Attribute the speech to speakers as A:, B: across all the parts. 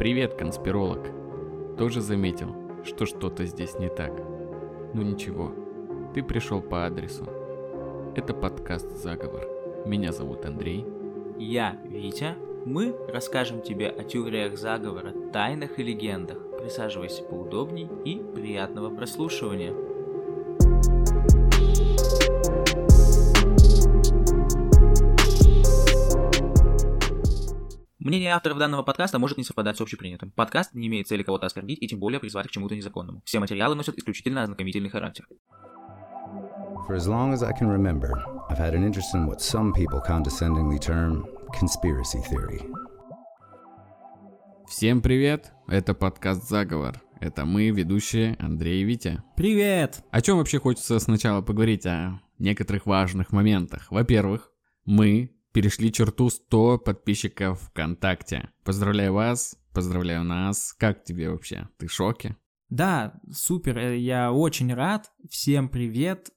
A: Привет, конспиролог. Тоже заметил, что что-то здесь не так. Ну ничего, ты пришел по адресу. Это подкаст «Заговор». Меня зовут Андрей.
B: Я Витя. Мы расскажем тебе о теориях заговора, тайнах и легендах. Присаживайся поудобней и приятного прослушивания. Мнение авторов данного подкаста может не совпадать с общепринятым. Подкаст не имеет цели кого-то оскорбить и тем более призвать к чему-то незаконному. Все материалы носят исключительно ознакомительный характер.
C: For as long as I can remember, I've had an interest in what some people condescendingly term conspiracy theory.
A: Всем привет! Это подкаст «Заговор». Это мы, ведущие Андрей и Витя.
D: Привет!
A: О чем вообще хочется сначала поговорить? О некоторых важных моментах. Во-первых, мы перешли черту 100 подписчиков ВКонтакте. Поздравляю вас, поздравляю нас. Как тебе вообще? Ты в шоке?
D: Да, супер, э, я очень рад. Всем привет.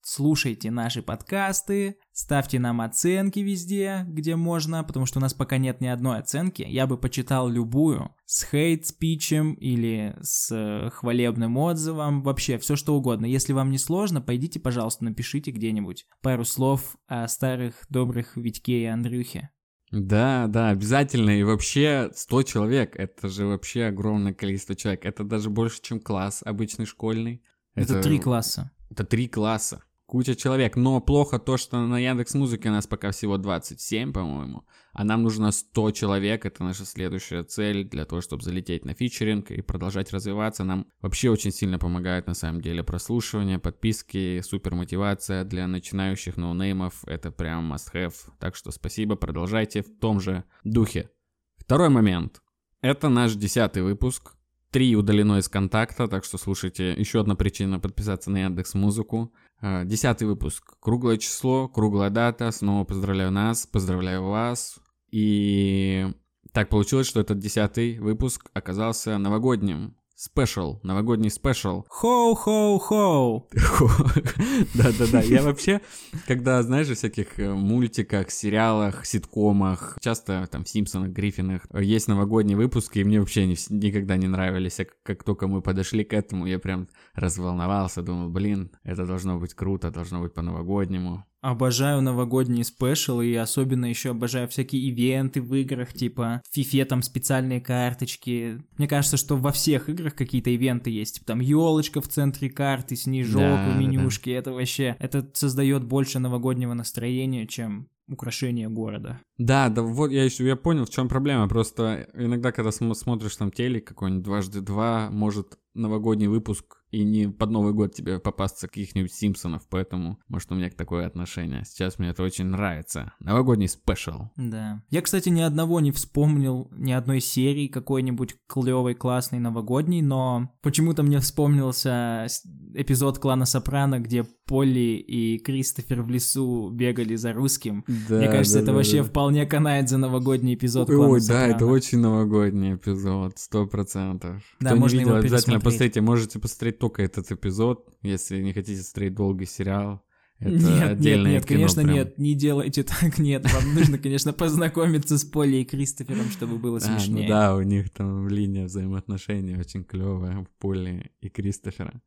D: Слушайте наши подкасты, ставьте нам оценки везде, где можно, потому что у нас пока нет ни одной оценки. Я бы почитал любую, с хейт-спичем или с э, хвалебным отзывом, вообще все что угодно. Если вам не сложно, пойдите, пожалуйста, напишите где-нибудь пару слов о старых добрых Витьке и Андрюхе.
A: Да, да, обязательно. И вообще 100 человек, это же вообще огромное количество человек. Это даже больше, чем класс обычный школьный.
D: Это три класса.
A: Это три класса. Куча человек. Но плохо то, что на Яндекс Музыке у нас пока всего 27, по-моему. А нам нужно 100 человек. Это наша следующая цель для того, чтобы залететь на фичеринг и продолжать развиваться. Нам вообще очень сильно помогает на самом деле прослушивание, подписки, супер мотивация для начинающих ноунеймов. Это прям must have. Так что спасибо, продолжайте в том же духе. Второй момент. Это наш десятый выпуск. Три удалено из контакта, так что слушайте. Еще одна причина подписаться на Яндекс Музыку. А, десятый выпуск. Круглое число, круглая дата. Снова поздравляю нас, поздравляю вас. И так получилось, что этот десятый выпуск оказался новогодним. Special, новогодний special.
D: Хоу-хоу-хоу.
A: Да-да-да, я вообще, когда, знаешь, в всяких э, мультиках, сериалах, ситкомах, часто там в Симпсонах, Гриффинах есть новогодние выпуски, и мне вообще не, никогда не нравились. А как только мы подошли к этому, я прям разволновался, думал, блин, это должно быть круто, должно быть по-новогоднему.
D: Обожаю новогодние спешалы и особенно еще обожаю всякие ивенты в играх, типа в фифе там специальные карточки. Мне кажется, что во всех играх какие-то ивенты есть. Типа, там елочка в центре карты, снежок
A: Да,
D: в
A: да,
D: менюшке. Это вообще, это создает больше новогоднего настроения, чем украшение города.
A: Да, да, вот я еще я понял, в чем проблема. Просто иногда, когда см- смотришь там телек какой-нибудь дважды два, может новогодний выпуск и не под Новый год тебе попасться каких-нибудь Симпсонов, поэтому, может, у меня такое отношение. Сейчас мне это очень нравится. Новогодний спешл.
D: Да. Я, кстати, ни одного не вспомнил, ни одной серии какой-нибудь клевой, классной новогодней, но почему-то мне вспомнился эпизод клана Сопрано, где Полли и Кристофер в лесу бегали за русским. Мне кажется, это вообще вполне канает за новогодний эпизод клана
A: Ой, да,
D: Сопрано.
A: это очень новогодний эпизод, сто процентов.
D: Да,
A: Кто не
D: можно
A: видел,
D: его
A: обязательно посмотрите. Можете посмотреть только этот эпизод, если не хотите смотреть долгий сериал. Это
D: нет, нет, нет,
A: кино
D: конечно,
A: прям.
D: нет, не делайте так, нет, вам нужно, конечно, познакомиться с Полли и Кристофером, чтобы было
A: А, ну
D: смешнее.
A: да, у них там линия взаимоотношений очень клевая в Поле и Кристофера.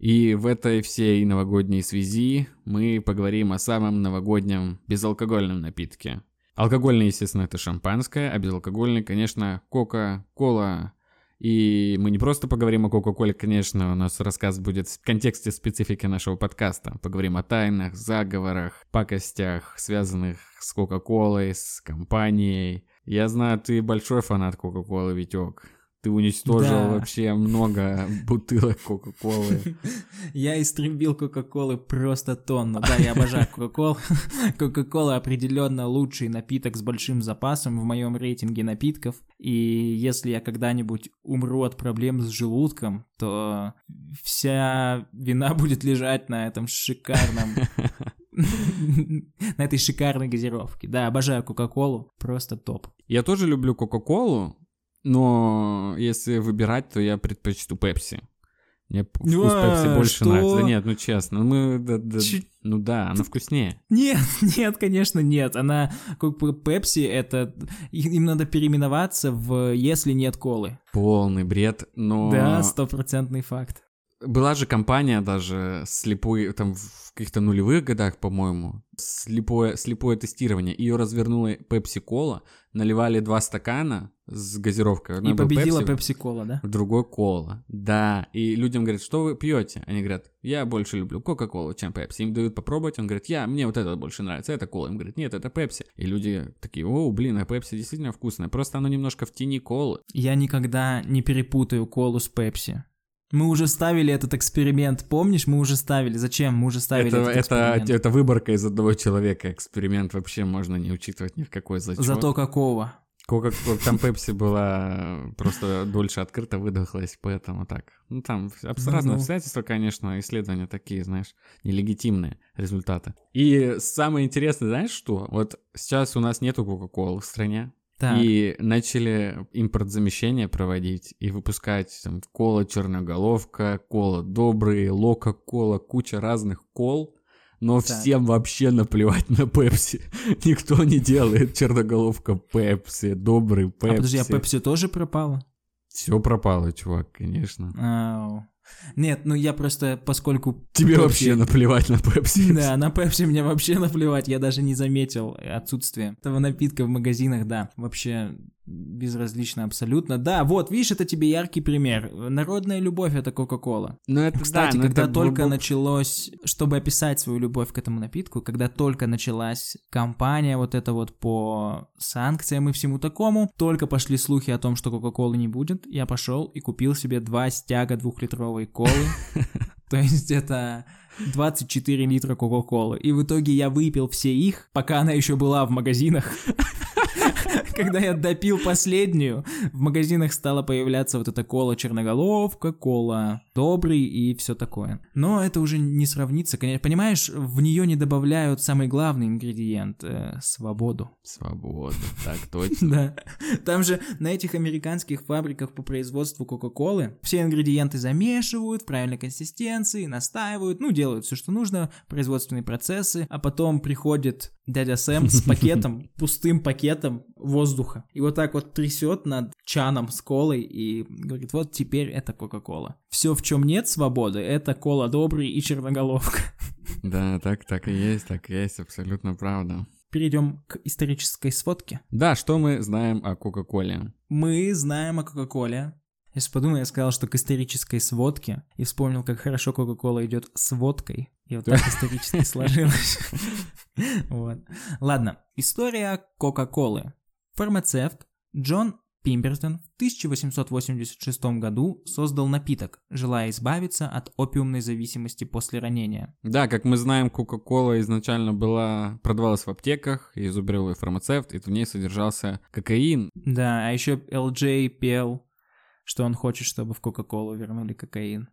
A: И в этой всей новогодней связи мы поговорим о самом новогоднем безалкогольном напитке. Алкогольный, естественно, это шампанское, а безалкогольный, конечно, кока-кола. И мы не просто поговорим о Кока-Коле, конечно, у нас рассказ будет в контексте специфики нашего подкаста. Поговорим о тайнах, заговорах, пакостях, связанных с Кока-Колой, с компанией. Я знаю, ты большой фанат Кока-Колы, Витек. Ты уничтожил
D: Да.
A: вообще много бутылок Кока-Колы.
D: Я истребил Кока-Колы просто тонну. Да, я обожаю Кока-Колу. Кока-Кола определенно лучший напиток с большим запасом в моем рейтинге напитков. И если я когда-нибудь умру от проблем с желудком, то вся вина будет лежать на этом шикарном... На этой шикарной газировке. Да, обожаю Кока-Колу. Просто топ.
A: Я тоже люблю Кока-Колу, но если выбирать, то я предпочту Пепси. Мне вкус
D: А,
A: пепси больше
D: что?
A: нравится. Да нет, ну честно, мы... да- да-
D: Чуть-
A: ну да, она вкуснее.
D: Нет, нет, конечно, нет. Она, как бы, Пепси, это... Им надо переименоваться в «Если нет колы».
A: Полный бред, но...
D: Да, стопроцентный факт.
A: Была же компания даже слепой, там в каких-то нулевых годах, по-моему, слепое, слепое тестирование. Ее развернула Pepsi Cola, наливали два стакана с газировкой.
D: И
A: Одной был
D: победила
A: Pepsi,
D: Пепси-кола, да?
A: в другой кола. Да, и людям говорят, что вы пьете? Они говорят, я больше люблю Кока-Колу, чем Пепси. Им дают попробовать, он говорит, я, мне вот это больше нравится, это кола. Им говорят, нет, это Пепси. И люди такие, о, блин, а Пепси действительно вкусная, просто оно немножко в тени колы.
D: Я никогда не перепутаю колу с Пепси. Мы уже ставили этот эксперимент, помнишь? Мы уже ставили. Зачем? Мы уже ставили
A: Это,
D: этот
A: это,
D: эксперимент.
A: это выборка из одного человека, эксперимент вообще можно не учитывать ни в какой зачет.
D: Зато какого?
A: Кока там Пепси была просто дольше открыта, выдохлась, поэтому так. Ну там абс-
D: Ну, ну.
A: обстоятельства, конечно, исследования такие, знаешь, нелегитимные результаты. И самое интересное, знаешь что? Вот сейчас у нас нету Кока-Колы в стране,
D: Так,
A: и начали импортзамещение проводить и выпускать там кола черноголовка, кола добрый, лока-кола, куча разных кол. Но
D: Так.
A: всем вообще наплевать на Пепси. Никто не делает черноголовка Пепси, добрый
D: а
A: Пепси.
D: подожди, а Пепси тоже пропала?
A: Все пропало, чувак, конечно.
D: Ау. Нет, ну я просто, поскольку...
A: Тебе вообще наплевать на Пепси.
D: Да, на Пепси мне вообще наплевать, я даже не заметил отсутствие этого напитка в магазинах, да, вообще безразлично абсолютно. Да, вот, видишь, это тебе яркий пример. Народная любовь — это Кока-Кола.
A: Ну это
D: Кстати,
A: да,
D: когда
A: это
D: только
A: бу-
D: началось, чтобы описать свою любовь к этому напитку, когда только началась кампания вот эта вот по санкциям и всему такому, только пошли слухи о том, что Кока-Колы не будет, я пошел и купил себе два стяга двухлитровой колы. То есть это 24 литра Кока-Колы. И в итоге я выпил все их, пока она еще была в магазинах. Когда я допил последнюю, в магазинах стала появляться вот эта кола черноголовка, кола добрый и все такое. Но это уже не сравнится, конечно. Понимаешь, в нее не добавляют самый главный ингредиент э, свободу.
A: Свобода, так точно.
D: Да. Там же на этих американских фабриках по производству Кока-Колы все ингредиенты замешивают в правильной консистенции, настаивают, ну, делают все, что нужно, производственные процессы, а потом приходит дядя Сэм с пакетом, пустым пакетом воздуха. И вот так вот трясет над чаном с колой и говорит, вот теперь это Кока-Кола. Все, в чем нет свободы, это кола добрый и черноголовка.
A: Да, так, так и есть, так и есть, абсолютно правда.
D: Перейдем к исторической сводке.
A: Да, что мы знаем о Кока-Коле?
D: Мы знаем о Кока-Коле. Если подумал, я сказал, что к исторической сводке, и вспомнил, как хорошо Кока-Кола идет с водкой. И вот так исторически сложилось. Вот. Ладно, история Кока-Колы. Фармацевт Джон Пимбертон в 1886 году создал напиток, желая избавиться от опиумной зависимости после ранения.
A: Да, как мы знаем, Кока-Кола изначально была, продавалась в аптеках, изобрел ее фармацевт, и в ней содержался кокаин.
D: Да, а еще LJ пел, что он хочет, чтобы в Кока-Колу вернули кокаин.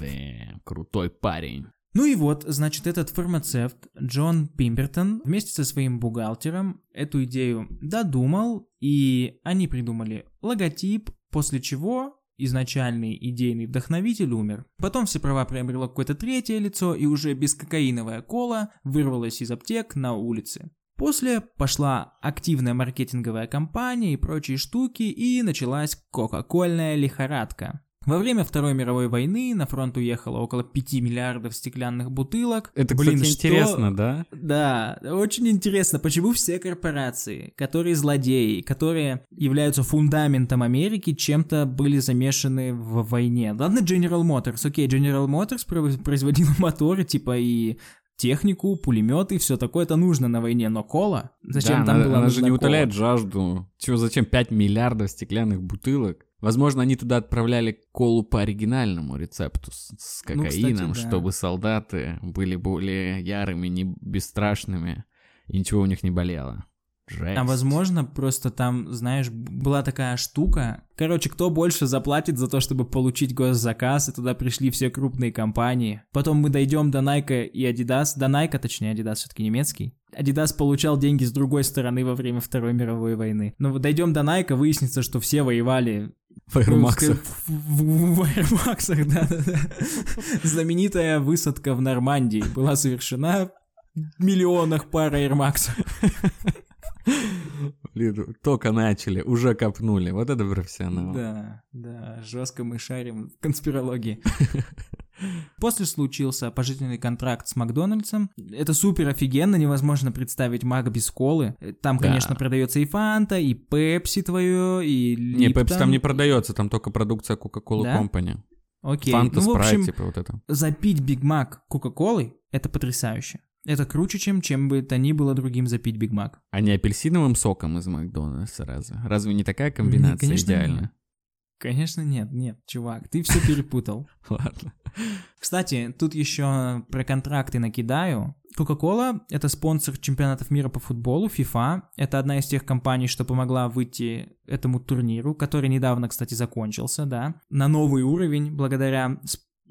A: Да, крутой парень.
D: Ну и вот, значит, этот фармацевт Джон Пимбертон вместе со своим бухгалтером эту идею додумал, и они придумали логотип, после чего изначальный идейный вдохновитель умер. Потом все права приобрело какое-то третье лицо, и уже бескокаиновая кола вырвалась из аптек на улице. После пошла активная маркетинговая кампания и прочие штуки, и началась кока-кольная лихорадка. Во время Второй мировой войны на фронт уехало около 5 миллиардов стеклянных бутылок.
A: Это,
D: Блин,
A: кстати,
D: что-
A: интересно, да?
D: Да, очень интересно, почему все корпорации, которые злодеи, которые являются фундаментом Америки, чем-то были замешаны в войне. Ладно, General Motors, окей, General Motors про- производила моторы, типа и технику, пулеметы, все такое это нужно на войне, но кола? Зачем
A: Да,
D: там
A: она,
D: была
A: она же не
D: кола?
A: утоляет жажду. Чего, зачем 5 миллиардов стеклянных бутылок? Возможно, они туда отправляли колу по оригинальному рецепту с, с
D: Ну,
A: кокаином,
D: кстати, да.
A: чтобы солдаты были более ярыми, не бесстрашными, и ничего у них не болело. Жесть.
D: А возможно, просто там, знаешь, была такая штука. Короче, кто больше заплатит за то, чтобы получить госзаказ, и туда пришли все крупные компании. Потом мы дойдем до Nike и Adidas. До Nike, точнее, Adidas все-таки немецкий. Adidas получал деньги с другой стороны во время Второй мировой войны. Но дойдем до Nike, выяснится, что все воевали
A: В Max'ах.
D: В, в- в Air Max'ах, да-да-да. Знаменитая высадка в Нормандии была совершена в миллионах пар Max.
A: Блин, только начали, уже копнули. Вот это профессионал.
D: Да, да, жестко мы шарим в конспирологии. После случился пожизненный контракт с Макдональдсом. Это супер офигенно, невозможно представить Мак без колы. Там,
A: Да.
D: конечно, продается и Фанта, и Пепси твое, и
A: Не, Пепси
D: Липтон.
A: там не продается, там только продукция Coca-Cola
D: Да?
A: Company.
D: Окей.
A: Фанта,
D: ну, в
A: спрайт, типа вот это.
D: запить Биг Мак Кока-Колой — это потрясающе. Это круче, чем чем бы то ни было другим запить Биг Мак.
A: А не апельсиновым соком из Макдональдса разве? Разве не такая комбинация
D: конечно,
A: идеальная?
D: нет. Конечно, нет, нет, чувак, ты все перепутал.
A: Ладно.
D: Кстати, тут еще про контракты накидаю. Coca-Cola — это спонсор чемпионатов мира по футболу, FIFA. Это одна из тех компаний, что помогла выйти этому турниру, который недавно, кстати, закончился, да, на новый уровень благодаря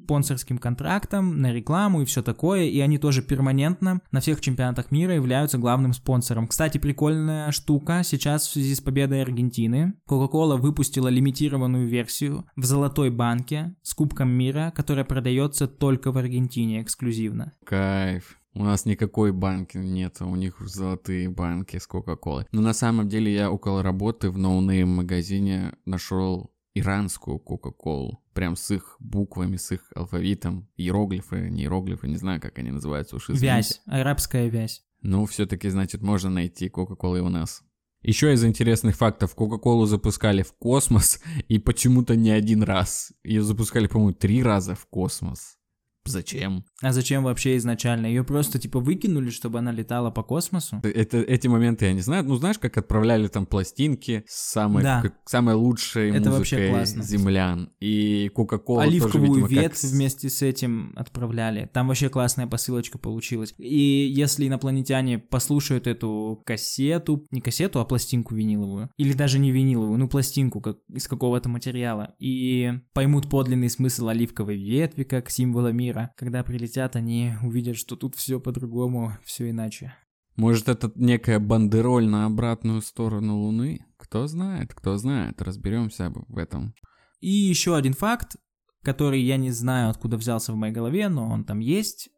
D: спонсорским контрактам, на рекламу и все такое, и они тоже перманентно на всех чемпионатах мира являются главным спонсором. Кстати, прикольная штука, сейчас в связи с победой Аргентины Coca-Cola выпустила лимитированную версию в золотой банке с Кубком мира, которая продается только в Аргентине эксклюзивно.
A: Кайф. У нас никакой банки нет, у них золотые банки с Кока-Колой. Но на самом деле я около работы в no-name магазине нашел иранскую Кока-Колу. Прям с их буквами, с их алфавитом. Иероглифы, не иероглифы, не знаю, как они называются уж извините.
D: Вязь, арабская вязь.
A: Ну, все-таки, значит, можно найти Кока-Колы и у нас. Еще из интересных фактов, Кока-Колу запускали в космос, и почему-то не один раз. Ее запускали, по-моему, три раза в космос. Зачем?
D: А зачем вообще изначально? Ее просто типа выкинули, чтобы она летала по космосу?
A: Это, эти моменты я не знаю. Ну, знаешь, как отправляли там пластинки с самой,
D: Да.
A: как- самой лучшей
D: Это вообще
A: музыкой
D: классно.
A: землян. И Кока-Кола тоже,
D: Оливковую
A: видимо, как
D: ветвь
A: с-
D: вместе с этим отправляли. Там вообще классная посылочка получилась. И если инопланетяне послушают эту кассету, не кассету, а пластинку виниловую, или даже не виниловую, ну пластинку как из какого-то материала, и поймут подлинный смысл оливковой ветви как символа мира, когда прилетят, они увидят, что тут все по-другому, все иначе.
A: Может, это некая бандероль на обратную сторону Луны? Кто знает, кто знает. Разберемся в этом.
D: И еще один факт, который я не знаю, откуда взялся в моей голове, но он там есть.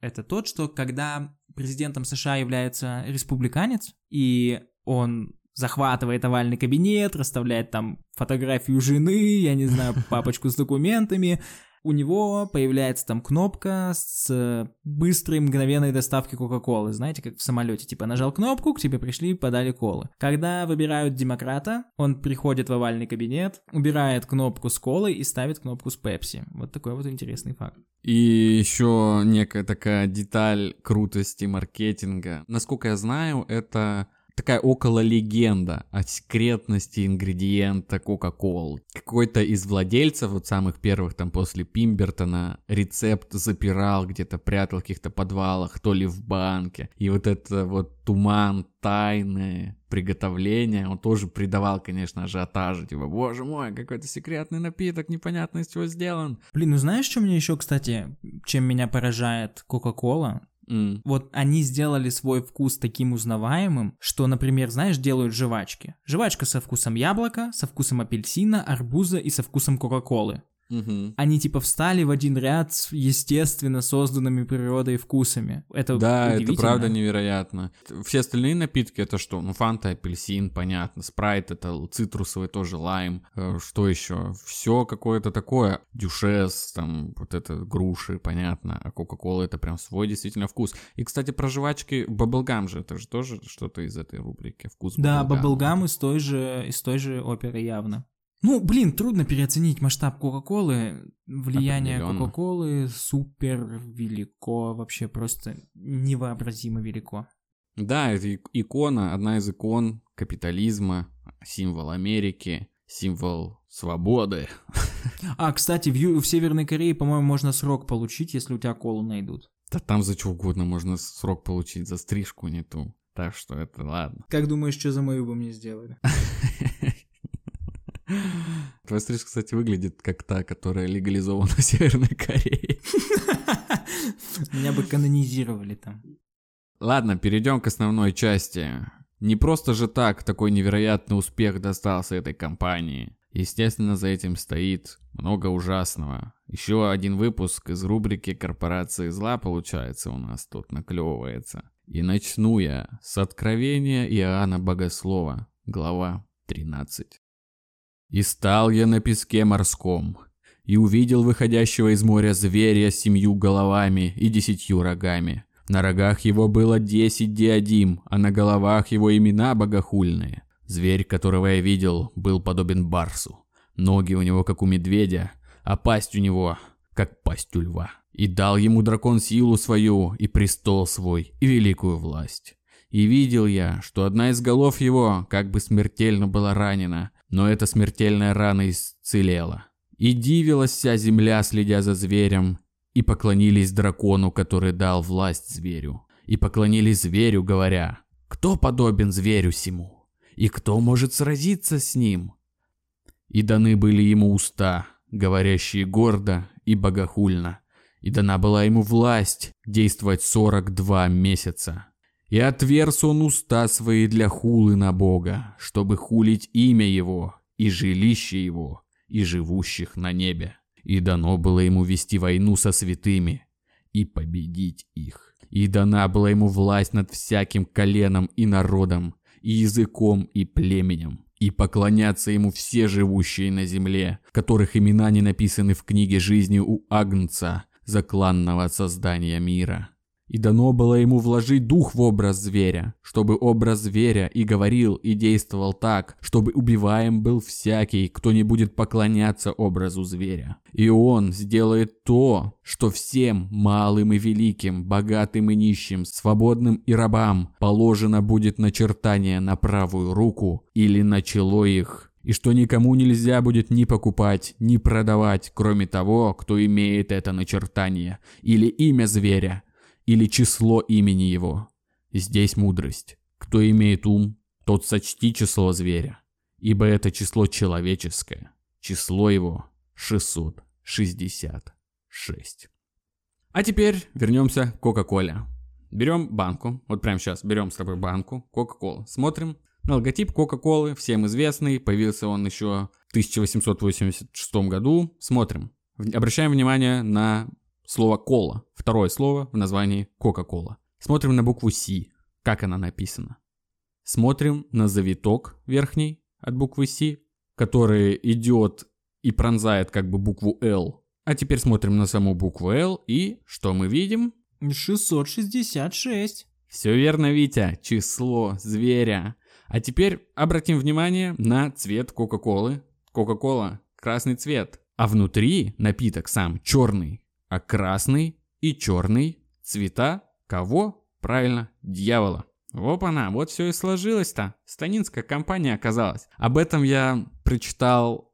D: Это тот, что когда президентом США является республиканец, и он захватывает овальный кабинет, расставляет там фотографию жены, я не знаю, папочку с документами, у него появляется там кнопка с быстрой мгновенной доставки Кока-Колы. Знаете, как в самолете. Типа нажал кнопку, к тебе пришли, подали колы. Когда выбирают демократа, он приходит в овальный кабинет, убирает кнопку с колой и ставит кнопку с Пепси. Вот такой вот интересный факт.
A: И еще некая такая деталь крутости маркетинга. Насколько я знаю, это такая около легенда о секретности ингредиента Кока-Колы. Какой-то из владельцев, вот самых первых там после Пимбертона, рецепт запирал где-то, прятал в каких-то подвалах, то ли в банке. И вот это вот туман, тайны, приготовления, он тоже придавал, конечно, ажиотажа. Типа, боже мой, какой-то секретный напиток, непонятно из чего сделан.
D: Блин, ну знаешь, что мне еще, кстати, чем меня поражает Кока-Кола?
A: М.
D: Вот они сделали свой вкус таким узнаваемым, что, например, знаешь, делают жвачки. Жвачка со вкусом яблока, со вкусом апельсина, арбуза и со вкусом Кока-Колы.
A: Мгм.
D: Они типа встали в один ряд с естественно созданными природой вкусами. Это
A: Да, это правда невероятно. Все остальные напитки это что? Ну, фанта, апельсин, понятно. Спрайт это цитрусовый, тоже лайм. Э, Что еще? Все какое-то такое. Дюшес, там, вот это груши, понятно. А Кока-Кола это прям свой действительно вкус. И, кстати, про жвачки, баблгам же, это же тоже что-то из этой рубрики. Вкус
D: Да, баблгам из той же, из той же оперы явно. Ну, блин, трудно переоценить масштаб Кока-Колы. Влияние. Кока-Колы супер велико, вообще просто невообразимо велико.
A: Да, это икона, одна из икон капитализма, символ Америки, символ свободы.
D: А, кстати, в, в Северной Корее, по-моему, можно срок получить, если у тебя колу найдут.
A: Да там за что угодно можно срок получить, за стрижку не ту. Так что это ладно.
D: Как думаешь, что за мою бы мне сделали?
A: Твоя стрижка, кстати, выглядит как та, которая легализована в Северной Корее.
D: Меня бы канонизировали там.
A: Ладно, перейдем к основной части. Не просто же так такой невероятный успех достался этой компании. Естественно, за этим стоит много ужасного. Еще один выпуск из рубрики «Корпорации зла» получается у нас тут наклевывается. И начну я с откровения Иоанна Богослова, глава 13. «И стал я на песке морском, и увидел выходящего из моря зверя с семью головами и десятью рогами. На рогах его было десять диадим, а на головах его имена богохульные. Зверь, которого я видел, был подобен барсу. Ноги у него, как у медведя, а пасть у него, как пасть у льва. И дал ему дракон силу свою, и престол свой, и великую власть. И видел я, что одна из голов его как бы смертельно была ранена, но эта смертельная рана исцелела. И дивилась вся земля, следя за зверем, и поклонились дракону, который дал власть зверю. И поклонились зверю, говоря, «Кто подобен зверю сему?» и кто может сразиться с ним? И даны были ему уста, говорящие гордо и богохульно, и дана была ему власть действовать сорок два месяца. И отверз он уста свои для хулы на Бога, чтобы хулить имя его и жилище его, и живущих на небе. И дано было ему вести войну со святыми и победить их. И дана была ему власть над всяким коленом и народом, и языком, и племенем, и поклонятся ему все живущие на земле, которых имена не написаны в книге жизни у Агнца, закланного от создания мира. И дано было ему вложить дух в образ зверя, чтобы образ зверя и говорил, и действовал так, чтобы убиваем был всякий, кто не будет поклоняться образу зверя. И он сделает то, что всем, малым и великим, богатым и нищим, свободным и рабам, положено будет начертание на правую руку или на чело их, и что никому нельзя будет ни покупать, ни продавать, кроме того, кто имеет это начертание, или имя зверя, или число имени его. Здесь мудрость. Кто имеет ум, тот сочти число зверя, ибо это число человеческое. Число его 666. А теперь вернемся к Кока-Коле. Берем банку, вот прямо сейчас берем с тобой банку Кока-Колы. Смотрим на логотип Кока-Колы, всем известный, появился он еще в 1886 году. Смотрим. Обращаем внимание на слово кола, второе слово в названии Кока-Кола. Смотрим на букву С, как она написана. Смотрим на завиток верхний от буквы С, который идет и пронзает как бы букву Л. А теперь смотрим на саму букву Л и что мы видим?
D: 666.
A: Все верно, Витя, число зверя. А теперь обратим внимание на цвет Кока-Колы. Кока-Кола красный цвет, а внутри напиток сам черный а красный и черный цвета кого? Правильно, дьявола. Опа-на, вот все и сложилось-то. Станинская компания оказалась. Об этом я прочитал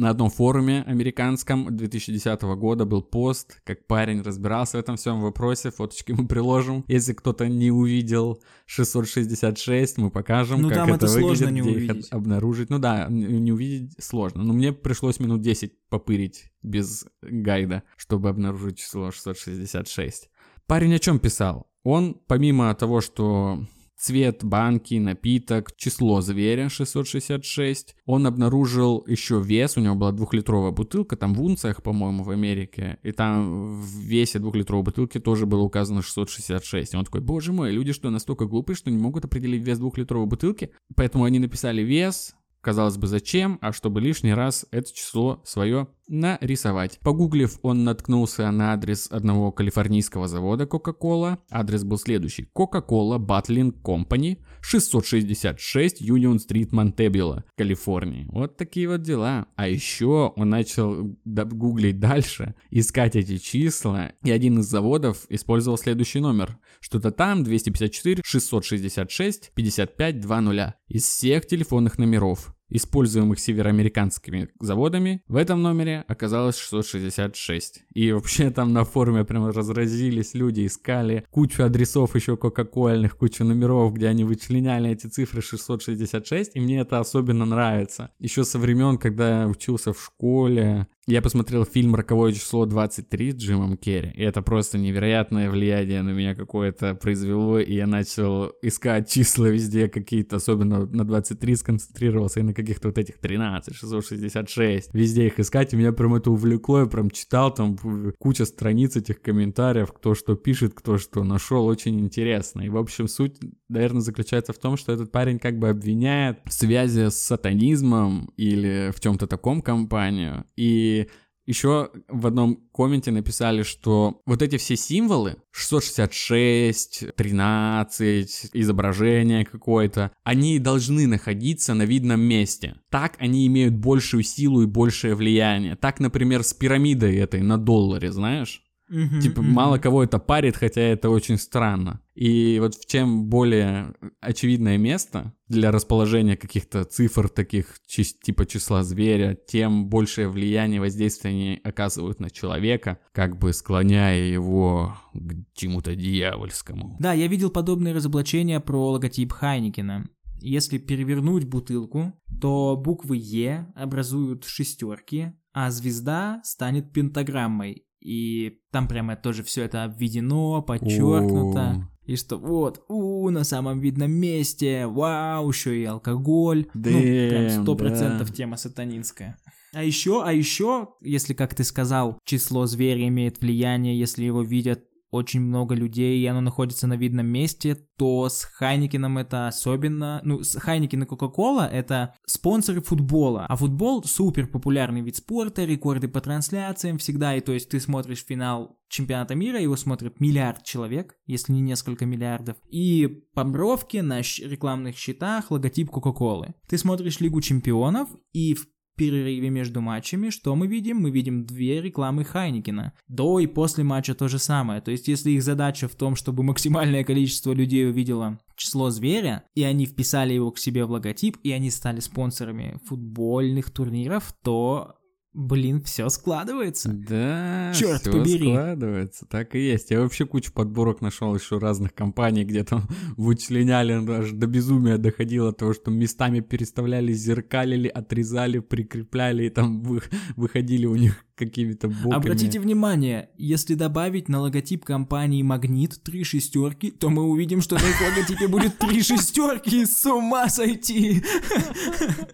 A: на одном форуме американском 2010 года был пост, как парень разбирался в этом всем вопросе, фоточки мы приложим. Если кто-то не увидел 666, мы покажем,
D: ну,
A: как
D: там
A: это,
D: это
A: выглядит,
D: сложно не
A: где
D: увидеть.
A: их обнаружить. Ну да, не увидеть сложно, но мне пришлось минут 10 попырить без гайда, чтобы обнаружить число 666. Парень о чем писал? Он, помимо того, что цвет банки, напиток, число зверя 666. Он обнаружил еще вес, у него была двухлитровая бутылка, там в унциях, по-моему, в Америке, и там в весе двухлитровой бутылки тоже было указано 666. И он такой, боже мой, люди что, настолько глупые, что не могут определить вес двухлитровой бутылки? Поэтому они написали вес, Казалось бы, зачем, а чтобы лишний раз это число свое нарисовать. Погуглив, он наткнулся на адрес одного калифорнийского завода Coca-Cola. Адрес был следующий. Coca-Cola Bottling Company, 666 Union Street, Монтебело, Калифорния. Вот такие вот дела. А еще он начал гуглить дальше, искать эти числа, и один из заводов использовал следующий номер. Что-то там 254 666 55 20. Из всех телефонных номеров используемых североамериканскими заводами, в этом номере оказалось 666. И вообще там на форуме прямо разразились люди, искали кучу адресов еще кока-кольных, кучу номеров, где они вычленяли эти цифры 666, и мне это особенно нравится. Еще со времен, когда я учился в школе, Я посмотрел фильм «Роковое число 23» с Джимом Керри, и это просто невероятное влияние на меня какое-то произвело, и я начал искать числа везде какие-то, особенно на 23 сконцентрировался, и на каких-то вот этих 13, 666, везде их искать, и меня прям это увлекло, я прям читал там куча страниц этих комментариев, кто что пишет, кто что нашел, очень интересно. И, в общем, суть, наверное, заключается в том, что этот парень как бы обвиняет в связи с сатанизмом или в чем-то таком компанию, и еще в одном комменте написали, что вот эти все символы, 666, 13, изображение какое-то, они должны находиться на видном месте. Так они имеют большую силу и большее влияние. Так, например, с пирамидой этой на долларе, знаешь?
D: Мгм,
A: Типа,
D: мгм.
A: мало кого это парит, хотя это очень странно. И вот в чем более очевидное место для расположения каких-то цифр таких типа числа зверя, тем большее влияние воздействия они оказывают на человека, как бы склоняя его к чему-то дьявольскому.
D: Да, я видел подобные разоблачения про логотип Хайникина. Если перевернуть бутылку, то буквы Е образуют шестерки, а звезда станет пентаграммой. И там прямо тоже все это обведено, подчеркнуто. И что вот, у, на самом видном месте, вау, еще и алкоголь. ну, прям сто процентов тема сатанинская. А еще, а еще, если, как ты сказал, число зверя имеет влияние, если его видят очень много людей, и оно находится на видном месте, то с Хайникином это особенно... Ну, с Хайникин и Кока-Кола это спонсоры футбола. А футбол супер популярный вид спорта, рекорды по трансляциям всегда. И то есть ты смотришь финал чемпионата мира, его смотрит миллиард человек, если не несколько миллиардов. И по бровке на рекламных счетах логотип Кока-Колы. Ты смотришь Лигу чемпионов, и в перерыве между матчами, что мы видим? Мы видим две рекламы Хайникина. До и после матча то же самое. То есть, если их задача в том, чтобы максимальное количество людей увидело число зверя, и они вписали его к себе в логотип, и они стали спонсорами футбольных турниров, то, блин, все складывается.
A: Да,
D: Чёрт
A: всё
D: побери.
A: складывается, так и есть. Я вообще кучу подборок нашел еще разных компаний, где там вычленяли, даже до безумия доходило того, что местами переставляли, зеркалили, отрезали, прикрепляли, и там вы- выходили у них какими-то боками.
D: Обратите внимание, если добавить на логотип компании Магнит три шестерки, то мы увидим, что на их логотипе будет три шестерки. С ума сойти!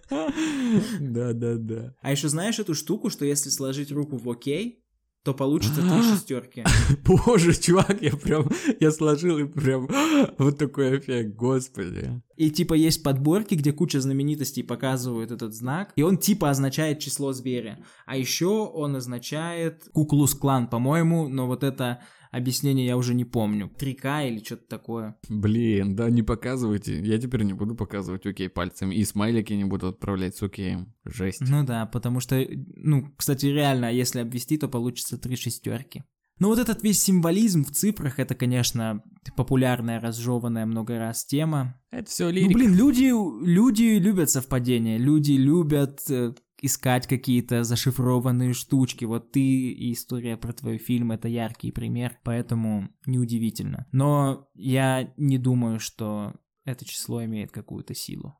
A: Да-да-да.
D: А еще знаешь эту штуку, что если сложить руку в окей, то получится три шестерки.
A: Боже, чувак, я прям, я сложил и прям вот такой эффект, господи.
D: И типа есть подборки, где куча знаменитостей показывают этот знак, и он типа означает число зверя. А еще он означает Куклус Клан, по-моему, но вот это объяснение я уже не помню. 3К или что-то такое.
A: Блин, да не показывайте. Я теперь не буду показывать окей пальцами. И смайлики не буду отправлять с океем. Жесть.
D: Ну да, потому что, ну, кстати, реально, если обвести, то получится три шестерки. Ну вот этот весь символизм в цифрах, это, конечно, популярная, разжеванная много раз тема.
A: Это все
D: Ну,
A: лирика.
D: блин, люди, люди любят совпадения, люди любят э, искать какие-то зашифрованные штучки. Вот ты и история про твой фильм — это яркий пример, поэтому неудивительно. Но я не думаю, что это число имеет какую-то силу.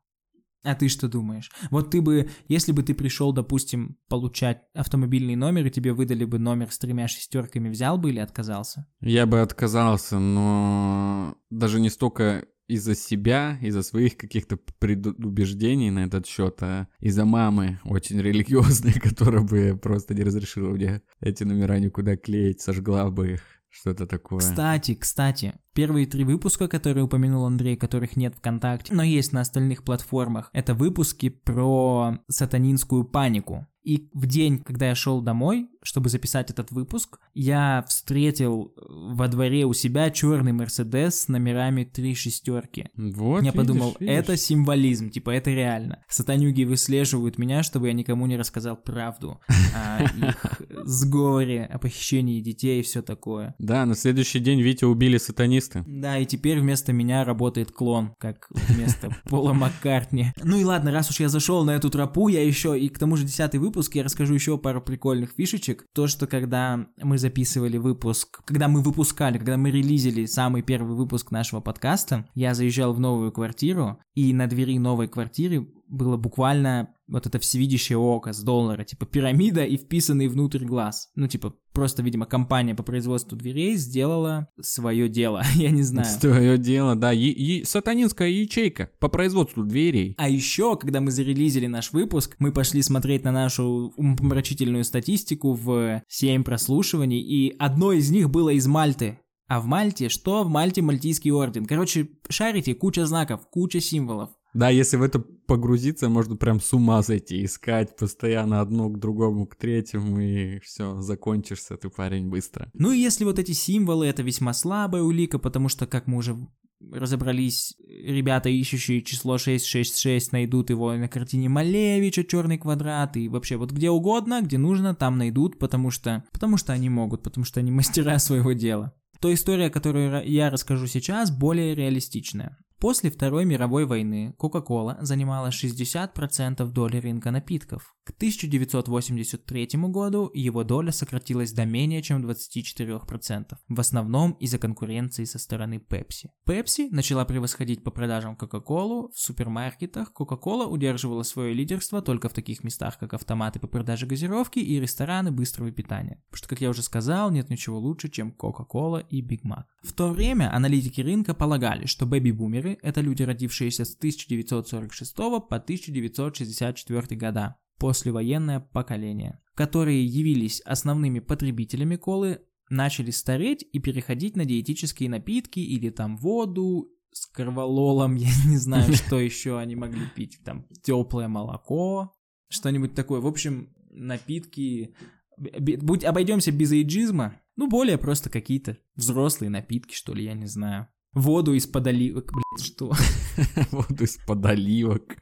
D: А ты что думаешь? Вот ты бы, если бы ты пришел, допустим, получать автомобильный номер, и тебе выдали бы номер с тремя шестерками, взял бы или отказался?
A: Я бы отказался, но даже не столько из-за себя, из-за своих каких-то предубеждений на этот счет, а из-за мамы очень религиозной, которая бы просто не разрешила мне эти номера никуда клеить, сожгла бы их, что-то такое.
D: Кстати, кстати, первые три выпуска, которые упомянул Андрей, которых нет ВКонтакте, но есть на остальных платформах, это выпуски про сатанинскую панику. И в день, когда я шел домой, чтобы записать этот выпуск, я встретил во дворе у себя черный Мерседес с номерами три шестерки.
A: Вот,
D: я подумал,
A: видишь, видишь.
D: это символизм, типа это реально. Сатанюги выслеживают меня, чтобы я никому не рассказал правду о их сговоре, о похищении детей и все такое.
A: Да, на следующий день Витя убили сатанисты.
D: Да, и теперь вместо меня работает клон, как вместо Пола Маккартни. Ну и ладно, раз уж я зашел на эту тропу, я еще и к тому же десятый выпуск, я расскажу еще пару прикольных фишечек. То, что когда мы записывали выпуск, когда мы выпускали, когда мы релизили самый первый выпуск нашего подкаста, я заезжал в новую квартиру, и на двери новой квартиры было буквально вот это всевидящее око с доллара, типа пирамида и вписанный внутрь глаз. Ну, типа, просто, видимо, компания по производству дверей сделала свое дело, я не знаю.
A: Свое дело, да, и, и сатанинская ячейка по производству дверей.
D: А еще, когда мы зарелизили наш выпуск, мы пошли смотреть на нашу умопомрачительную статистику в 7 прослушиваний, и одно из них было из Мальты. А в Мальте что? В Мальте Мальтийский орден. Короче, шарите, куча знаков, куча символов.
A: Да, если в это погрузиться, можно прям с ума зайти, искать постоянно одно к другому, к третьему, и все, закончишься ты, парень, быстро.
D: Ну и если вот эти символы, это весьма слабая улика, потому что, как мы уже разобрались, ребята, ищущие число 666, найдут его на картине Малевича «Черный квадрат» и вообще вот где угодно, где нужно, там найдут, потому что, потому что они могут, потому что они мастера своего дела. То история, которую я расскажу сейчас, более реалистичная. После Второй мировой войны Coca-Cola занимала 60% доли рынка напитков. К 1983 году его доля сократилась до менее чем 24%, в основном из-за конкуренции со стороны Pepsi. Pepsi начала превосходить по продажам Coca-Cola в супермаркетах, Coca-Cola удерживала свое лидерство только в таких местах, как автоматы по продаже газировки и рестораны быстрого питания. Потому что, как я уже сказал, нет ничего лучше, чем Coca-Cola и Big Mac. В то время аналитики рынка полагали, что бэби-бумеры – это люди, родившиеся с 1946 по 1964 года, послевоенное поколение, которые явились основными потребителями колы, начали стареть и переходить на диетические напитки или там воду с корвалолом, я не знаю, что еще они могли пить, там теплое молоко, что-нибудь такое. В общем, напитки, будь обойдемся без эйджизма, ну более просто какие-то взрослые напитки, что ли, я не знаю. Воду из-под оливок, блядь, что?
A: Воду из-под оливок.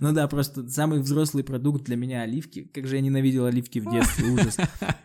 D: Ну да, просто самый взрослый продукт для меня оливки. Как же я ненавидел оливки в детстве, ужас.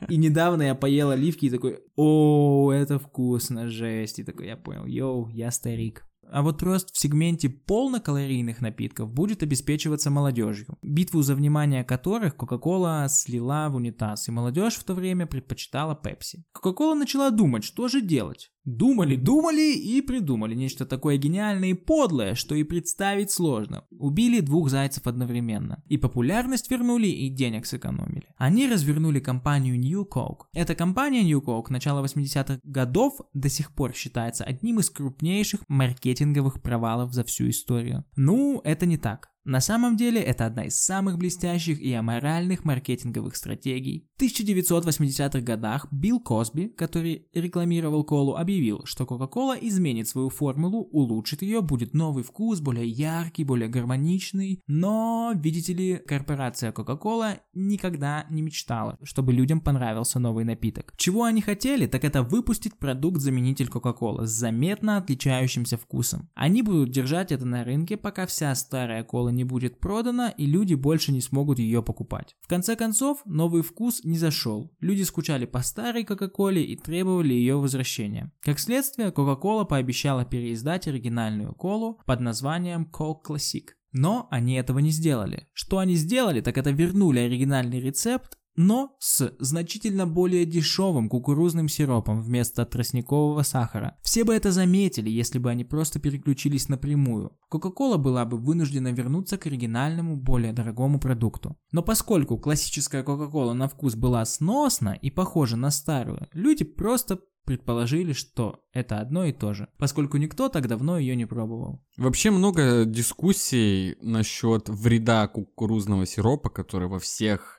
D: И недавно я поел оливки и такой, о, это вкусно, жесть. И такой, я понял, йоу, я старик. А вот рост в сегменте полнокалорийных напитков будет обеспечиваться молодежью, битву за внимание которых Coca-Cola слила в унитаз, и молодежь в то время предпочитала Pepsi. Coca-Cola начала думать, что же делать. Думали, думали и придумали нечто такое гениальное и подлое, что и представить сложно. Убили двух зайцев одновременно. И популярность вернули, и денег сэкономили. Они развернули компанию New Coke. Эта компания New Coke начала 80-х годов до сих пор считается одним из крупнейших маркетинговых провалов за всю историю. Ну, это не так. На самом деле это одна из самых блестящих и аморальных маркетинговых стратегий. В 1980-х годах Билл Косби, который рекламировал колу, объявил, что Coca-Cola изменит свою формулу, улучшит ее, будет новый вкус, более яркий, более гармоничный. Но, видите ли, корпорация Coca-Cola никогда не мечтала, чтобы людям понравился новый напиток. Чего они хотели, так это выпустить продукт-заменитель Coca-Cola с заметно отличающимся вкусом. Они будут держать это на рынке, пока вся старая кола не будет продана и люди больше не смогут ее покупать. В конце концов, новый вкус не зашел. Люди скучали по старой Кока-Коле и требовали ее возвращения. Как следствие, Coca-Cola пообещала переиздать оригинальную колу под названием Coke Classic. Но они этого не сделали. Что они сделали, так это вернули оригинальный рецепт но с значительно более дешевым кукурузным сиропом вместо тростникового сахара. Все бы это заметили, если бы они просто переключились напрямую. Кока-кола была бы вынуждена вернуться к оригинальному, более дорогому продукту. Но поскольку классическая Кока-кола на вкус была сносна и похожа на старую, люди просто предположили, что это одно и то же, поскольку никто так давно ее не пробовал.
A: Вообще много дискуссий насчет вреда кукурузного сиропа, который во всех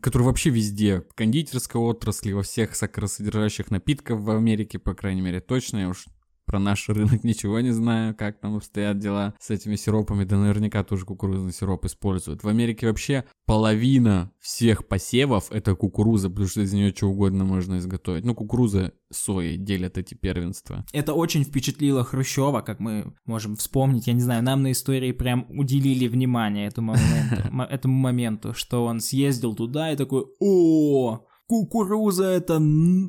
A: который вообще везде, в кондитерской отрасли, во всех сахаросодержащих напитках в Америке, по крайней мере, точно, я уж про наш рынок ничего не знаю, как там обстоят дела с этими сиропами, да наверняка тоже кукурузный сироп используют. В Америке вообще половина всех посевов это кукуруза, потому что из нее что угодно можно изготовить. Ну, кукуруза сои делят эти первенства.
D: Это очень впечатлило Хрущева, как мы можем вспомнить. Я не знаю, нам на истории прям уделили внимание этому моменту, этому моменту что он съездил туда и такой, о, Кукуруза это,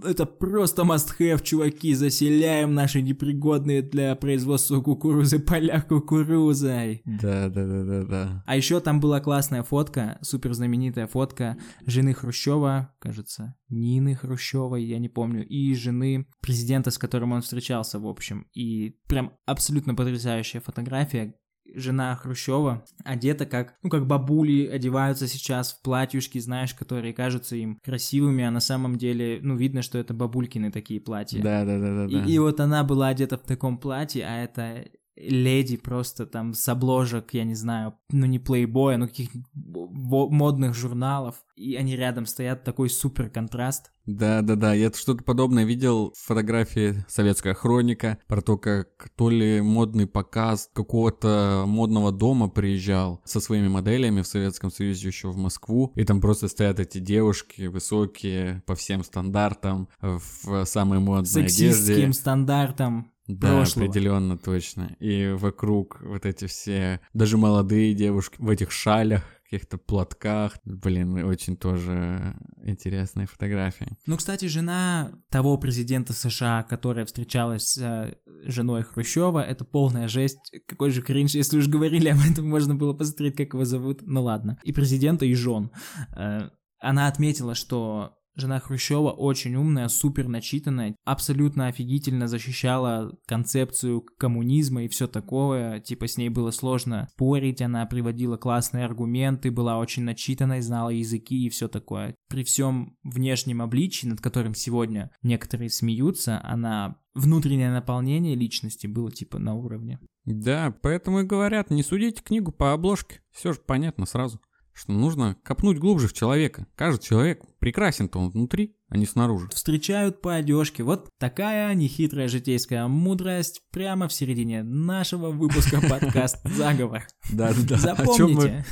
D: это просто must-have, чуваки. Заселяем наши непригодные для производства кукурузы поля кукурузой.
A: Да, да, да, да, да.
D: А еще там была классная фотка, супер знаменитая фотка жены Хрущева, кажется, Нины Хрущевой, я не помню, и жены президента, с которым он встречался, в общем. И прям абсолютно потрясающая фотография, жена Хрущева одета как, ну, как бабули одеваются сейчас в платьюшки, знаешь, которые кажутся им красивыми, а на самом деле, ну, видно, что это бабулькины такие платья.
A: Да, да, да, да.
D: И, и вот она была одета в таком платье, а это леди просто там с обложек, я не знаю, ну не плейбоя, но каких модных журналов, и они рядом стоят, такой супер контраст.
A: Да-да-да, я что-то подобное видел в фотографии «Советская хроника» про то, как то ли модный показ какого-то модного дома приезжал со своими моделями в Советском Союзе еще в Москву, и там просто стоят эти девушки высокие по всем стандартам в самой модной
D: Сексистским
A: одежде.
D: стандартам
A: Да,
D: прошлого.
A: определенно, точно. И вокруг вот эти все, даже молодые девушки в этих шалях, каких-то платках. Блин, очень тоже интересные фотографии.
D: Ну, кстати, жена того президента США, которая встречалась с э, женой Хрущева, это полная жесть. Какой же кринж, если уж говорили об этом, можно было посмотреть, как его зовут. Ну ладно. И президента, и жен. Э, Она отметила, что Жена Хрущева очень умная, супер начитанная, абсолютно офигительно защищала концепцию коммунизма и все такое. Типа с ней было сложно спорить, она приводила классные аргументы, была очень начитанной, знала языки и все такое. При всем внешнем обличии, над которым сегодня некоторые смеются, она внутреннее наполнение личности было типа на уровне.
A: Да, поэтому и говорят, не судите книгу по обложке. Все же понятно сразу что нужно копнуть глубже в человека. Каждый человек прекрасен-то он внутри, а не снаружи.
D: Встречают по одежке. Вот такая нехитрая житейская мудрость прямо в середине нашего выпуска подкаст «Заговор».
A: Да-да-да.
D: Запомните.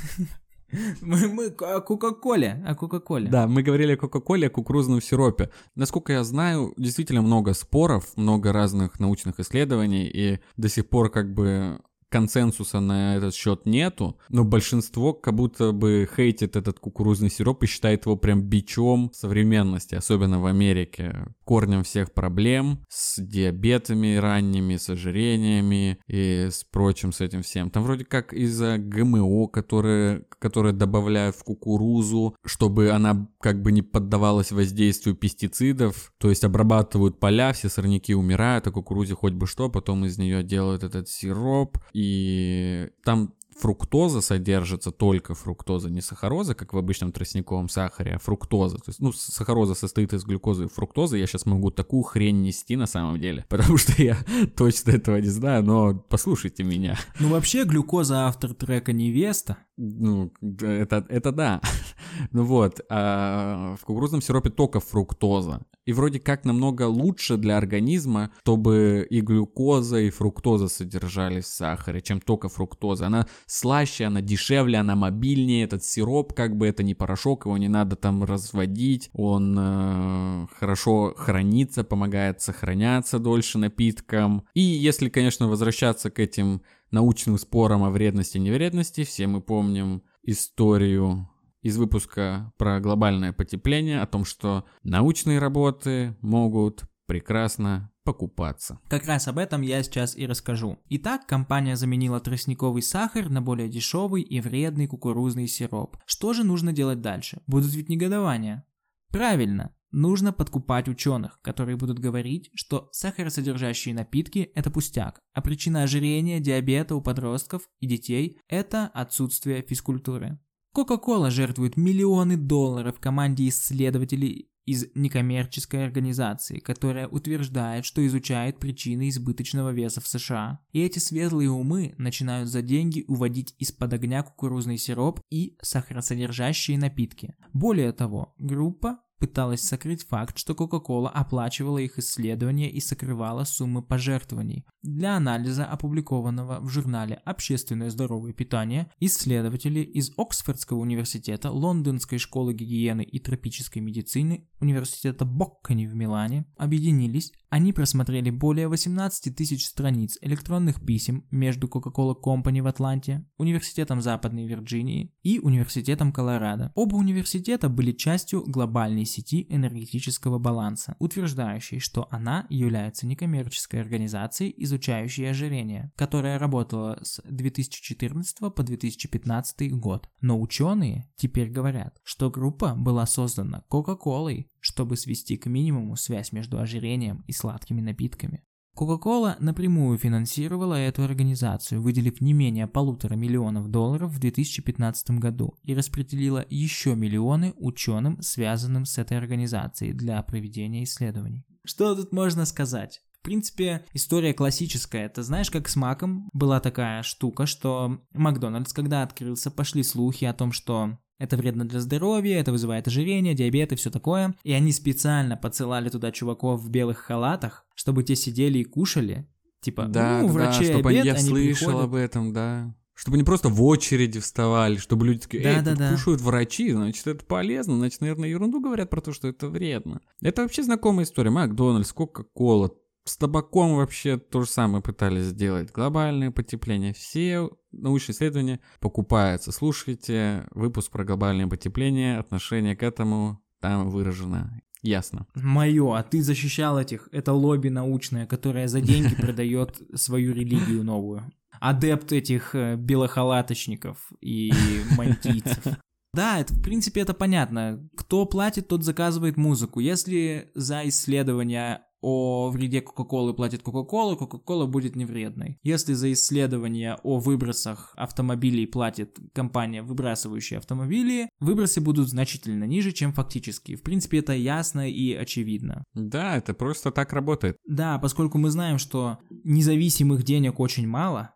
D: Мы, мы о Кока-Коле, о Кока-Коле.
A: Да, мы говорили о Кока-Коле, о кукурузном сиропе. Насколько я знаю, действительно много споров, много разных научных исследований, и до сих пор как бы консенсуса на этот счет нету, но большинство как будто бы хейтит этот кукурузный сироп и считает его прям бичом современности, особенно в Америке, корнем всех проблем с диабетами ранними, с ожирениями и с прочим с этим всем. Там вроде как из-за ГМО, которые, которые добавляют в кукурузу, чтобы она как бы не поддавалась воздействию пестицидов, то есть обрабатывают поля, все сорняки умирают, а кукурузе хоть бы что, потом из нее делают этот сироп, и там фруктоза содержится только фруктоза, не сахароза, как в обычном тростниковом сахаре, а фруктоза. То есть, ну, сахароза состоит из глюкозы и фруктозы. Я сейчас могу такую хрень нести на самом деле, потому что я точно этого не знаю, но послушайте меня.
D: Ну, вообще, глюкоза автор трека «Невеста».
A: Ну, это, это да. ну вот, а в кукурузном сиропе только фруктоза. И вроде как намного лучше для организма, чтобы и глюкоза, и фруктоза содержались в сахаре, чем только фруктоза. Она слаще, она дешевле, она мобильнее. Этот сироп, как бы это не порошок, его не надо там разводить. Он э, хорошо хранится, помогает сохраняться дольше напиткам. И если, конечно, возвращаться к этим научным спорам о вредности и невредности, все мы помним историю из выпуска про глобальное потепление, о том, что научные работы могут прекрасно покупаться.
D: Как раз об этом я сейчас и расскажу. Итак, компания заменила тростниковый сахар на более дешевый и вредный кукурузный сироп. Что же нужно делать дальше? Будут ведь негодования. Правильно, нужно подкупать ученых, которые будут говорить, что сахаросодержащие напитки – это пустяк, а причина ожирения, диабета у подростков и детей – это отсутствие физкультуры. Coca-Cola жертвует миллионы долларов команде исследователей из некоммерческой организации, которая утверждает, что изучает причины избыточного веса в США. И эти светлые умы начинают за деньги уводить из-под огня кукурузный сироп и сахаросодержащие напитки. Более того, группа пыталась сокрыть факт, что Coca-Cola оплачивала их исследования и сокрывала суммы пожертвований. Для анализа, опубликованного в журнале «Общественное здоровое питание», исследователи из Оксфордского университета, Лондонской школы гигиены и тропической медицины, университета Боккани в Милане объединились. Они просмотрели более 18 тысяч страниц электронных писем между Coca-Cola Company в Атланте, Университетом Западной Вирджинии и Университетом Колорадо. Оба университета были частью глобальной сети энергетического баланса, утверждающей, что она является некоммерческой организацией, изучающей ожирение, которая работала с 2014 по 2015 год. Но ученые теперь говорят, что группа была создана Coca-Cola, чтобы свести к минимуму связь между ожирением и сладкими напитками. Coca-Cola напрямую финансировала эту организацию, выделив не менее полутора миллионов долларов в 2015 году и распределила еще миллионы ученым, связанным с этой организацией, для проведения исследований. Что тут можно сказать? В принципе, история классическая. Это знаешь, как с Маком была такая штука, что Макдональдс, когда открылся, пошли слухи о том, что это вредно для здоровья, это вызывает ожирение, диабет и все такое. И они специально подсылали туда чуваков в белых халатах, чтобы те сидели и кушали. Типа,
A: Да,
D: ну, врачи
A: да, чтобы
D: обед,
A: я
D: они
A: слышал
D: приходят.
A: об этом, да. Чтобы не просто в очереди вставали, чтобы люди такие, эй,
D: Да, да,
A: тут
D: да.
A: кушают врачи, значит, это полезно, значит, наверное, ерунду говорят про то, что это вредно. Это вообще знакомая история. Макдональдс, Кока-Кола, с табаком вообще то же самое пытались сделать. Глобальное потепление. Все научные исследования покупаются. Слушайте выпуск про глобальное потепление, отношение к этому там выражено. Ясно.
D: Мое, а ты защищал этих, это лобби научное, которое за деньги продает свою религию новую. Адепт этих э, белохалаточников и мантийцев. Да, это, в принципе, это понятно. Кто платит, тот заказывает музыку. Если за исследование о вреде Кока-Колы платит Кока-Кола, Кока-Кола будет невредной. Если за исследование о выбросах автомобилей платит компания, выбрасывающая автомобили, выбросы будут значительно ниже, чем фактические. В принципе, это ясно и очевидно.
A: Да, это просто так работает.
D: Да, поскольку мы знаем, что независимых денег очень мало,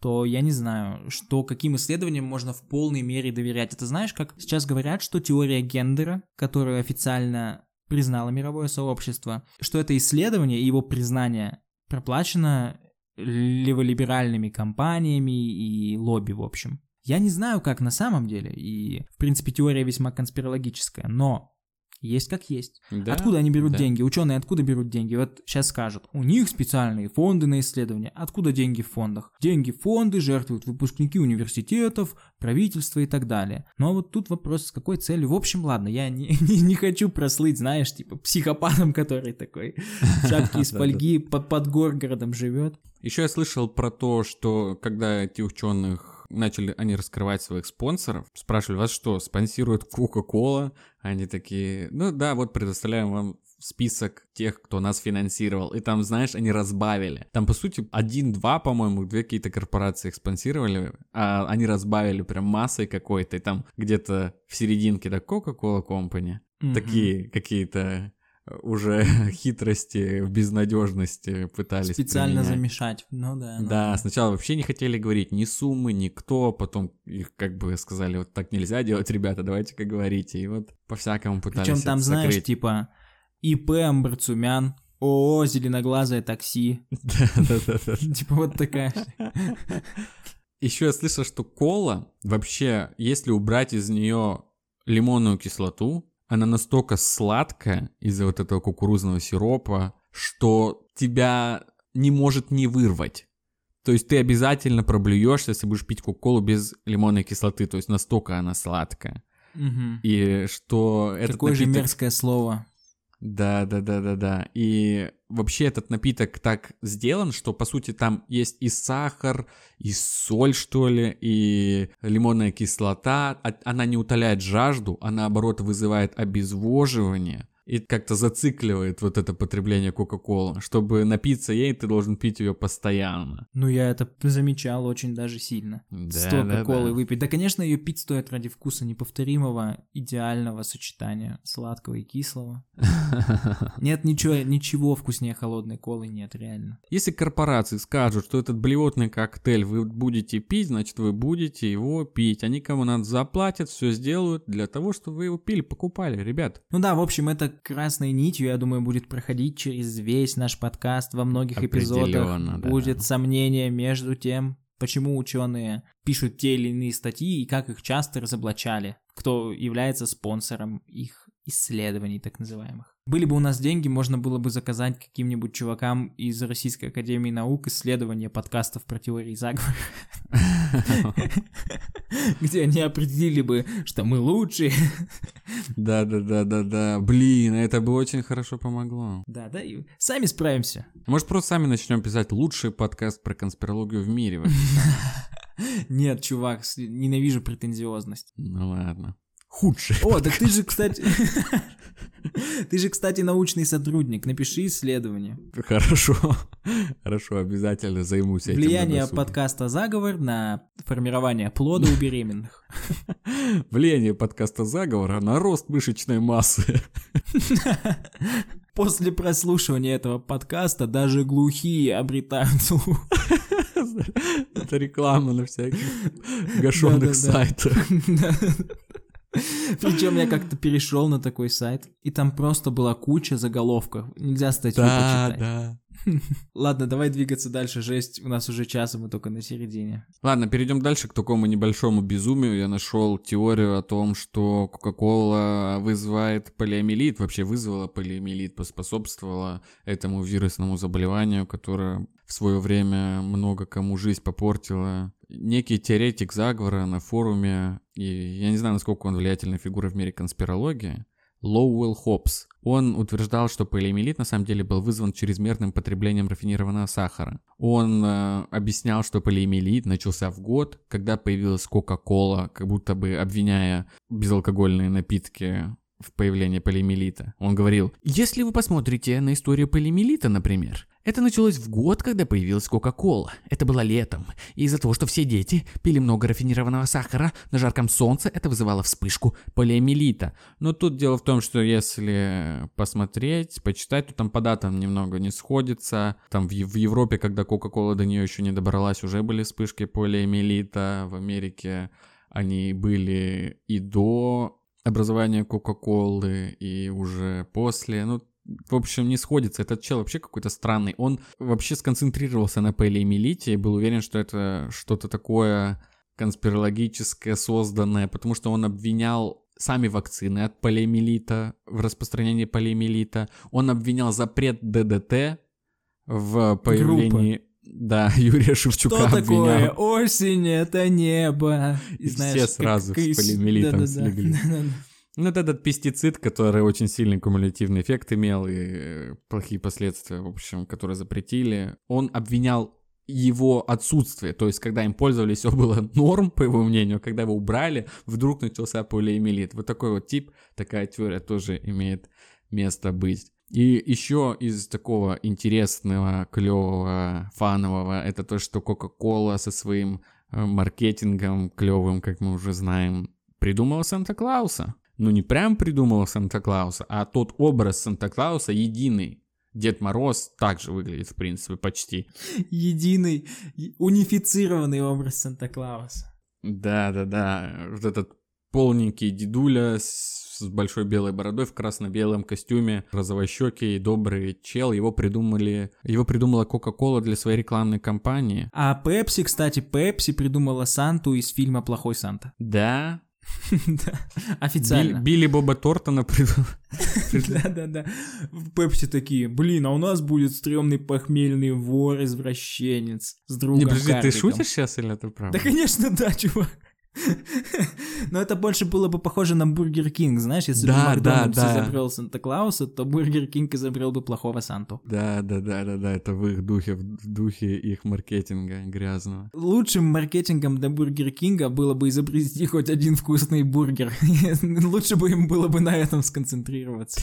D: то я не знаю, что каким исследованиям можно в полной мере доверять. Это знаешь, как сейчас говорят, что теория гендера, которую официально признало мировое сообщество, что это исследование и его признание проплачено леволиберальными компаниями и лобби, в общем. Я не знаю, как на самом деле, и, в принципе, теория весьма конспирологическая, но есть как есть.
A: Да,
D: Откуда они берут
A: да.
D: деньги? Ученые откуда берут деньги? Вот сейчас скажут, у них специальные фонды на исследования. Откуда деньги в фондах? Деньги в фонды жертвуют выпускники университетов, правительства и так далее. Но вот тут вопрос, с какой целью? В общем, ладно, я не, не, не хочу прослыть, знаешь, типа психопатом, который такой в шапке из фольги под, под горгородом живет.
A: Еще я слышал про то, что когда эти ученых начали они раскрывать своих спонсоров, спрашивали, вас что, спонсирует Кока-Кола? Они такие, ну да, вот предоставляем вам список тех, кто нас финансировал. И там, знаешь, они разбавили. Там, по сути, один-два, по-моему, две какие-то корпорации их спонсировали, а они разбавили прям массой какой-то. И там где-то в серединке, да, Coca-Cola Company.
D: Мгм.
A: Такие какие-то уже хитрости в безнадежности пытались
D: Специально
A: применять.
D: замешать. Ну да. ну
A: Да, сначала вообще не хотели говорить ни суммы, ни кто, потом их как бы сказали, вот так нельзя делать, ребята, давайте-ка говорите. И вот по-всякому пытались
D: Причем там, знаешь,
A: закрыть.
D: типа ИП Амбарцумян, ООО «Зеленоглазое такси».
A: Да-да-да.
D: Типа вот такая.
A: Еще я слышал, что кола, вообще, если убрать из нее лимонную кислоту, она настолько сладкая из-за вот этого кукурузного сиропа, что тебя не может не вырвать. То есть ты обязательно проблюешься, если будешь пить кока-колу без лимонной кислоты. То есть настолько она сладкая.
D: Мгм.
A: И что этот
D: Какое же
A: напиток...
D: мерзкое слово.
A: Да, да, да, да, да. И вообще этот напиток так сделан, что по сути там есть и сахар, и соль, что ли, и лимонная кислота. А- Она не утоляет жажду, а наоборот вызывает обезвоживание и как-то зацикливает вот это потребление Кока-Колы. Чтобы напиться ей, ты должен пить ее постоянно.
D: Ну, я это замечал очень даже сильно.
A: Да,
D: Столько
A: да,
D: колы
A: да.
D: выпить. Да, конечно, ее пить стоит ради вкуса неповторимого, идеального сочетания сладкого и кислого. Нет ничего, ничего вкуснее холодной колы, нет, реально.
A: Если корпорации скажут, что этот блевотный коктейль вы будете пить, значит вы будете его пить. Они кому надо заплатят, все сделают для того, чтобы вы его пили, покупали, ребят.
D: Ну да, в общем, это красной нитью, я думаю, будет проходить через весь наш подкаст во многих эпизодах.
A: Да.
D: Будет сомнение между тем, почему ученые пишут те или иные статьи и как их часто разоблачали, кто является спонсором их исследований так называемых. Были бы у нас деньги, можно было бы заказать каким-нибудь чувакам из Российской Академии Наук исследования подкастов про теории заговора, где они определили бы, что мы лучшие,
A: Да, да, да, да, да. Блин, это бы очень хорошо помогло.
D: Да, да, и сами справимся.
A: Может, просто сами начнем писать лучший подкаст про конспирологию в мире.
D: Нет, чувак, ненавижу претензиозность.
A: Ну ладно. Худшее.
D: О, так ты же, кстати... Ты же, кстати, научный сотрудник. Напиши исследование.
A: Хорошо. Хорошо, обязательно займусь этим.
D: Влияние
A: на досуге.
D: подкаста «Заговор» на формирование плода у беременных.
A: Влияние подкаста заговора на рост мышечной массы.
D: После прослушивания этого подкаста даже глухие обретают слух.
A: Это реклама на всяких гашенных сайтах.
D: Причем я как-то перешел на такой сайт, и там просто была куча заголовков. Нельзя статью
A: Да,
D: почитать.
A: да.
D: Ладно, давай двигаться дальше. Жесть, у нас уже час, и мы только на середине.
A: Ладно, перейдем дальше к такому небольшому безумию. Я нашел теорию о том, что Кока-Кола вызывает полиомиелит, вообще вызвала полиомиелит, поспособствовала этому вирусному заболеванию, которое в свое время много кому жизнь попортило. Некий теоретик заговора на форуме, и я не знаю, насколько он влиятельная фигура в мире конспирологии, Лоуэлл Хопс. Он утверждал, что полиомиелит на самом деле был вызван чрезмерным потреблением рафинированного сахара. Он э, объяснял, что полиомиелит начался в год, когда появилась Кока-Кола, как будто бы обвиняя безалкогольные напитки в появлении полиомиелита. Он говорил, если вы посмотрите на историю полиомиелита, например, это началось в год, когда появилась Кока-Кола. Это было летом. И из-за того, что все дети пили много рафинированного сахара, на жарком солнце это вызывало вспышку полиомиелита. Но тут дело в том, что если посмотреть, почитать, то там по датам немного не сходится. Там в, в Европе, когда Кока-Кола до нее еще не добралась, уже были вспышки полиомиелита. В Америке они были и до образования Кока-Колы, и уже после. Ну, в общем, не сходится. Этот чел вообще какой-то странный. Он вообще сконцентрировался на полиомиелите и был уверен, что это что-то такое конспирологическое, созданное, потому что он обвинял сами вакцины от полиомиелита, в распространении полиомиелита. Он обвинял запрет ДДТ в появлении... Да, Юрия Шевчука
D: Что такое
A: обвинял.
D: осень, это небо.
A: И все сразу с
D: из-
A: полиомиелитом
D: Да-да-да.
A: слегли.
D: Да-да-да.
A: Ну, это этот пестицид, который очень сильный кумулятивный эффект имел и э, плохие последствия, в общем, которые запретили. Он обвинял его отсутствие, то есть когда им пользовались, все было норм, по его мнению, а когда его убрали, вдруг начался полиомиелит. Вот такой вот тип, такая теория тоже имеет место быть. И еще из такого интересного, клевого, фанового, это то, что Coca-Cola со своим э, маркетингом клевым, как мы уже знаем, придумала Санта-Клауса. Ну, не прям придумала Санта-Клауса, а тот образ Санта-Клауса единый. Дед Мороз также выглядит, в принципе, почти.
D: Единый, унифицированный образ Санта-Клауса.
A: Да-да-да, вот этот полненький дедуля с, с большой белой бородой в красно-белом костюме, розовощекий, добрый чел, его придумали, его придумала Кока-Кола для своей рекламной кампании.
D: А Пепси, кстати, Пепси придумала Санту из фильма «Плохой Санта».
A: Да,
D: Официально.
A: Билли Боба Тортона.
D: Да-да-да. В Пепси такие, блин, а у нас будет стрёмный похмельный вор-извращенец с другом
A: Не, подожди, ты
D: Карликом».
A: шутишь сейчас или это правда?
D: Да, конечно, да, чувак. Но это больше было бы похоже на Бургер Кинг, знаешь, если бы
A: Да,
D: Макдональдс
A: да, да.
D: изобрел Санта-Клауса, то Бургер Кинг изобрел бы плохого Санту.
A: Да, да, да, да, да, это в их духе, в духе их маркетинга грязного.
D: Лучшим маркетингом для Бургер Кинга было бы изобрести хоть один вкусный бургер. Лучше бы им было бы на этом сконцентрироваться.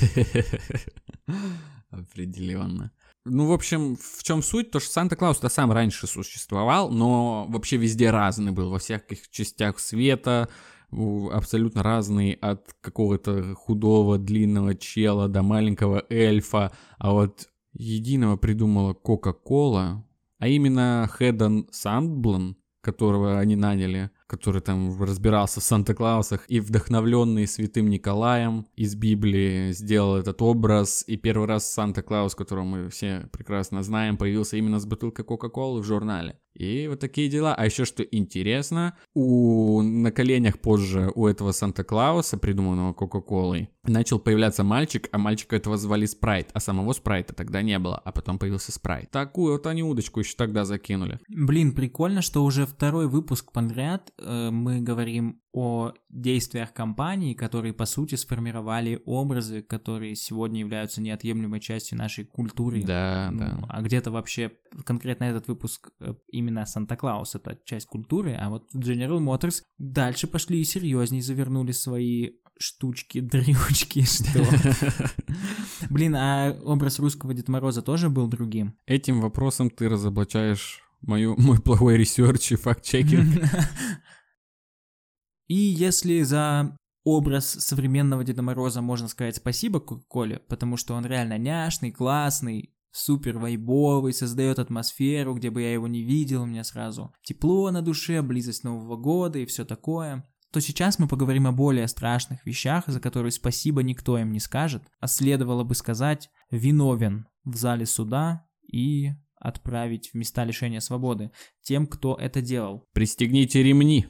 A: Определенно. Ну, в общем, в чем суть? То, что Санта-Клаус-то сам раньше существовал, но вообще везде разный был, во всяких частях света, абсолютно разный, от какого-то худого, длинного чела до маленького эльфа, а вот единого придумала Кока-Кола, а именно Хедон Сандблан, которого они наняли, который там разбирался в Санта-Клаусах и вдохновленный святым Николаем из Библии сделал этот образ. И первый раз Санта-Клаус, которого мы все прекрасно знаем, появился именно с бутылкой Кока-Колы в журнале. И вот такие дела. А еще что интересно, у, на коленях позже у этого Санта-Клауса, придуманного Кока-Колой, начал появляться мальчик, а мальчика этого звали Спрайт, а самого Спрайта тогда не было, а потом появился Спрайт. Такую вот они удочку еще тогда закинули.
D: Блин, прикольно, что уже второй выпуск подряд э, мы говорим о действиях компаний, которые, по сути, сформировали образы, которые сегодня являются неотъемлемой частью нашей культуры.
A: Да,
D: Ну,
A: да.
D: А где-то вообще, конкретно этот выпуск, э, именно Санта-Клаус, это часть культуры, а вот General Motors дальше пошли и серьезнее завернули свои штучки, дрючки, что? Блин, а образ русского Деда Мороза тоже был другим?
A: Этим вопросом ты разоблачаешь мою, мой плохой research и факт-чекинг.
D: И если за образ современного Деда Мороза можно сказать спасибо Кока-Коле, потому что он реально няшный, классный, супер вайбовый, создает атмосферу, где бы я его не видел, у меня сразу тепло на душе, близость Нового года и все такое, то сейчас мы поговорим о более страшных вещах, за которые спасибо никто им не скажет, а следовало бы сказать «виновен» в зале суда и отправить в места лишения свободы тем, кто это делал.
A: Пристегните ремни.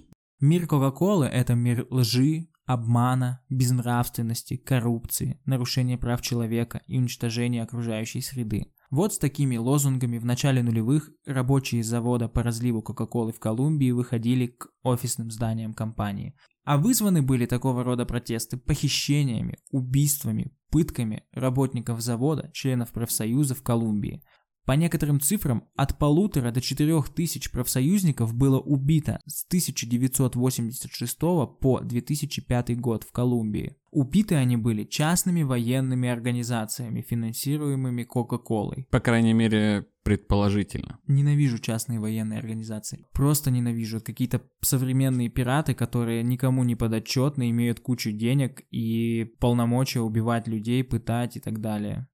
D: Мир Кока-Колы – это мир лжи, обмана, безнравственности, коррупции, нарушения прав человека и уничтожения окружающей среды. Вот с такими лозунгами в начале нулевых рабочие завода по разливу Кока-Колы в Колумбии выходили к офисным зданиям компании. А вызваны были такого рода протесты похищениями, убийствами, пытками работников завода, членов профсоюза в Колумбии. По некоторым цифрам, от полутора до четырех тысяч профсоюзников было убито с 1986 по 2005 год в Колумбии. Убиты они были частными военными организациями, финансируемыми Кока-Колой.
A: По крайней мере, предположительно.
D: Ненавижу частные военные организации. Просто ненавижу. Какие-то современные пираты, которые никому не подотчетны, имеют кучу денег и полномочия убивать людей, пытать и так далее.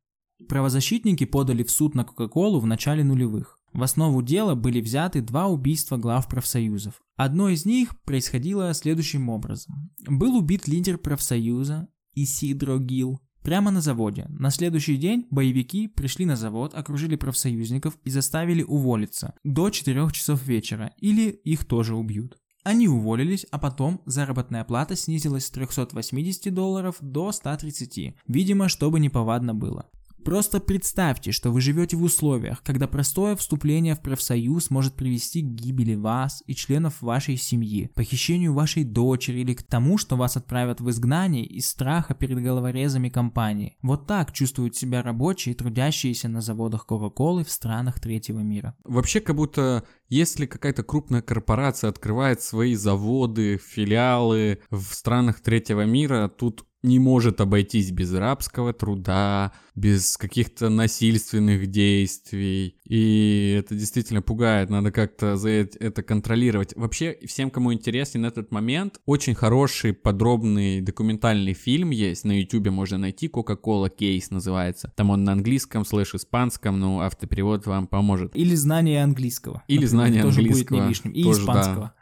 D: Правозащитники подали в суд на Кока-Колу в начале нулевых. В основу дела были взяты два убийства глав профсоюзов. Одно из них происходило следующим образом. Был убит лидер профсоюза Исидро Гил прямо на заводе. На следующий день боевики пришли на завод, окружили профсоюзников и заставили уволиться до 4 часов вечера, или их тоже убьют. Они уволились, а потом заработная плата снизилась с 380 долларов до 130, видимо, чтобы неповадно было. Просто представьте, что вы живете в условиях, когда простое вступление в профсоюз может привести к гибели вас и членов вашей семьи, похищению вашей дочери или к тому, что вас отправят в изгнание из страха перед головорезами компании. Вот так чувствуют себя рабочие, трудящиеся на заводах Кока-Колы в странах третьего мира.
A: Вообще, как будто если какая-то крупная корпорация открывает свои заводы, филиалы в странах третьего мира, тут не может обойтись без рабского труда, без каких-то насильственных действий. И это действительно пугает, надо как-то за это контролировать. Вообще, всем, кому интересен этот момент, очень хороший подробный документальный фильм есть, на YouTube можно найти, Coca-Cola Case называется. Там он на английском, слэш испанском, но автоперевод вам поможет.
D: Или знание английского.
A: Или знание
D: тоже
A: английского.
D: будет не лишним. И
A: Тоже,
D: испанского.
A: да.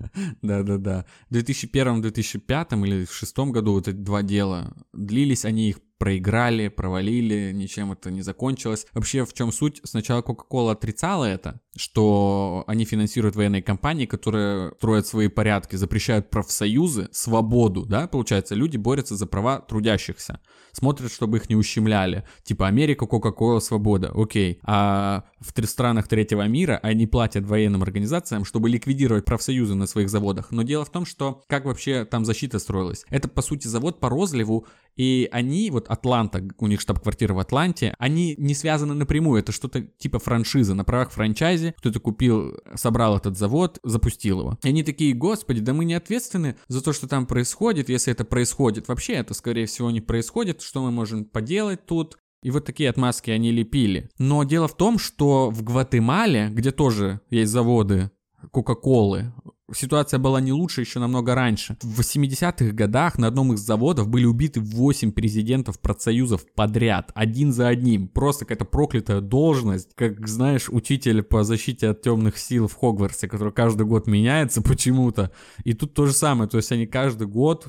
A: Да-да-да. В 2001-2005 или в шестом году вот эти два дела длились, они их проиграли, провалили, ничем это не закончилось. Вообще, в чем суть? Сначала Coca-Cola отрицала это, что они финансируют военные компании, которые строят свои порядки, запрещают профсоюзы, свободу, да, получается, люди борются за права трудящихся, смотрят, чтобы их не ущемляли. Типа Америка, Coca-Cola, свобода, окей. А в странах третьего мира они платят военным организациям, чтобы ликвидировать профсоюзы на своих заводах. Но дело в том, что как вообще там защита строилась? Это, по сути, завод по розливу, и они, вот Атланта, у них штаб-квартира в Атланте, они не связаны напрямую, это что-то типа франшизы на правах франчайзи, кто-то купил, собрал этот завод, запустил его. И они такие, господи, да мы не ответственны за то, что там происходит, если это происходит. Вообще это, скорее всего, не происходит, что мы можем поделать тут, и вот такие отмазки они лепили. Но дело в том, что в Гватемале, где тоже есть заводы Кока-Колы, Ситуация была не лучше еще намного раньше. В 80-х годах на одном из заводов были убиты 8 президентов профсоюзов подряд, один за одним. Просто какая-то проклятая должность, как, знаешь, учитель по защите от темных сил в Хогвартсе, который каждый год меняется почему-то. И тут то же самое, то есть они каждый год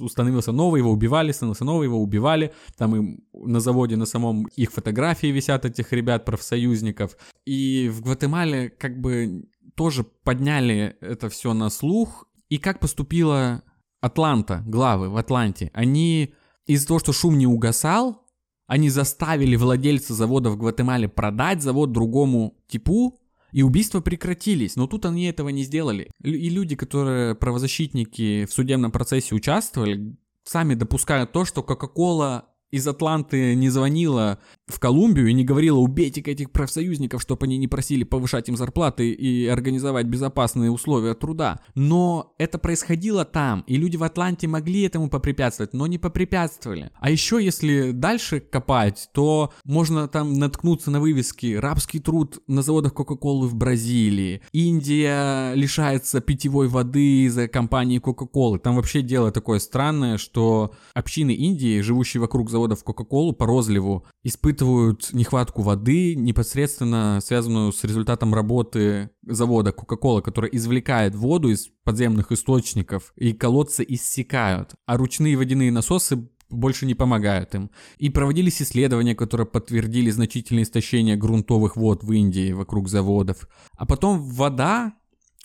A: установился новый, его убивали, становился новый, его убивали. Там им на заводе на самом их фотографии висят этих ребят, профсоюзников. И в Гватемале как бы тоже подняли это все на слух. И как поступила Атланта, главы в Атланте? Они из-за того, что шум не угасал, они заставили владельца завода в Гватемале продать завод другому типу, и убийства прекратились. Но тут они этого не сделали. И люди, которые правозащитники в судебном процессе участвовали, сами допускают то, что Кока-Кола из Атланты не звонила в Колумбию и не говорила убейте этих профсоюзников, чтобы они не просили повышать им зарплаты и организовать безопасные условия труда. Но это происходило там, и люди в Атланте могли этому попрепятствовать, но не попрепятствовали. А еще если дальше копать, то можно там наткнуться на вывески «Рабский труд на заводах Кока-Колы в Бразилии», «Индия лишается питьевой воды из-за компании Кока-Колы». Там вообще дело такое странное, что общины Индии, живущие вокруг заводов Кока-Колу по розливу, испытывают нехватку воды, непосредственно связанную с результатом работы завода Coca-Cola, который извлекает воду из подземных источников, и колодцы иссякают, а ручные водяные насосы больше не помогают им. И проводились исследования, которые подтвердили значительное истощение грунтовых вод в Индии вокруг заводов. А потом вода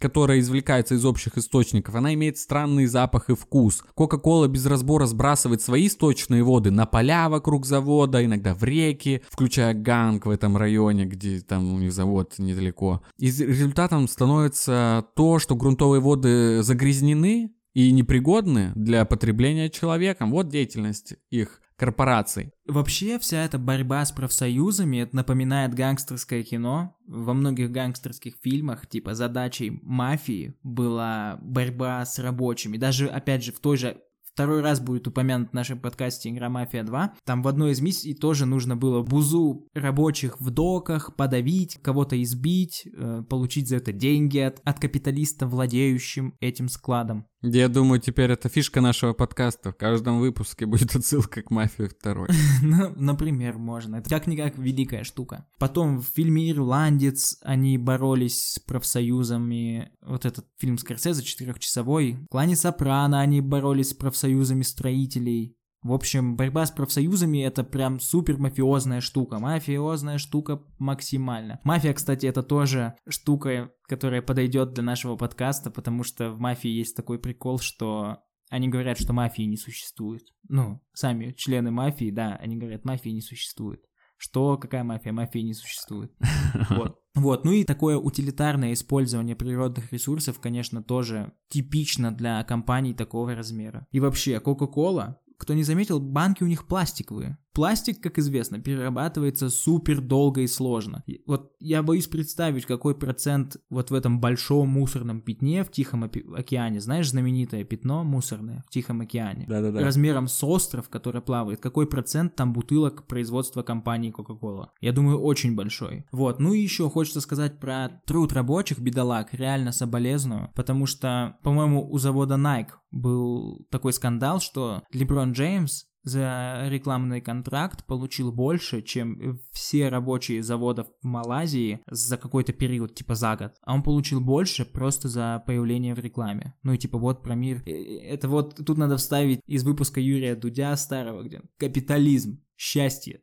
A: которая извлекается из общих источников, она имеет странный запах и вкус. Кока-кола без разбора сбрасывает свои сточные воды на поля вокруг завода, иногда в реки, включая Ганг в этом районе, где там у них завод недалеко. И результатом становится то, что грунтовые воды загрязнены и непригодны для потребления человеком. Вот деятельность их корпораций.
D: Вообще вся эта борьба с профсоюзами это напоминает гангстерское кино. Во многих гангстерских фильмах, типа задачей мафии была борьба с рабочими. Даже, опять же, в той же второй раз будет упомянут в нашем подкасте «Игра Мафия 2». Там в одной из миссий тоже нужно было бузу рабочих в доках подавить, кого-то избить, э, получить за это деньги от, от капиталиста, владеющим этим складом.
A: Я думаю, теперь это фишка нашего подкаста. В каждом выпуске будет отсылка к «Мафии 2».
D: Ну, например, можно. Это как-никак великая штука. Потом в фильме «Ирландец» они боролись с профсоюзами. Вот этот фильм Скорсезе четырехчасовой. В «Клане Сопрано» они боролись с профсоюзами строителей. В общем, борьба с профсоюзами это прям супер мафиозная штука. Мафиозная штука максимально. Мафия, кстати, это тоже штука, которая подойдет для нашего подкаста, потому что в мафии есть такой прикол, что они говорят, что мафии не существует. Ну, сами члены мафии, да, они говорят, мафии не существует. Что, какая мафия? Мафия не существует. Вот. Вот, ну и такое утилитарное использование природных ресурсов, конечно, тоже типично для компаний такого размера. И вообще, Coca-Cola кто не заметил, банки у них пластиковые. Пластик, как известно, перерабатывается супер долго и сложно. И вот я боюсь представить, какой процент вот в этом большом мусорном пятне в Тихом океане, знаешь, знаменитое пятно мусорное в Тихом океане,
A: Да-да-да.
D: размером с остров, который плавает, какой процент там бутылок производства компании Coca-Cola? Я думаю, очень большой. Вот, ну и еще хочется сказать про труд рабочих бедолаг, реально соболезную, потому что, по-моему, у завода Nike был такой скандал, что Леброн Джеймс за рекламный контракт получил больше, чем все рабочие заводов в Малайзии за какой-то период, типа за год. А он получил больше просто за появление в рекламе. Ну и типа вот про мир. Э, это вот тут надо вставить из выпуска Юрия Дудя старого, где капитализм, счастье,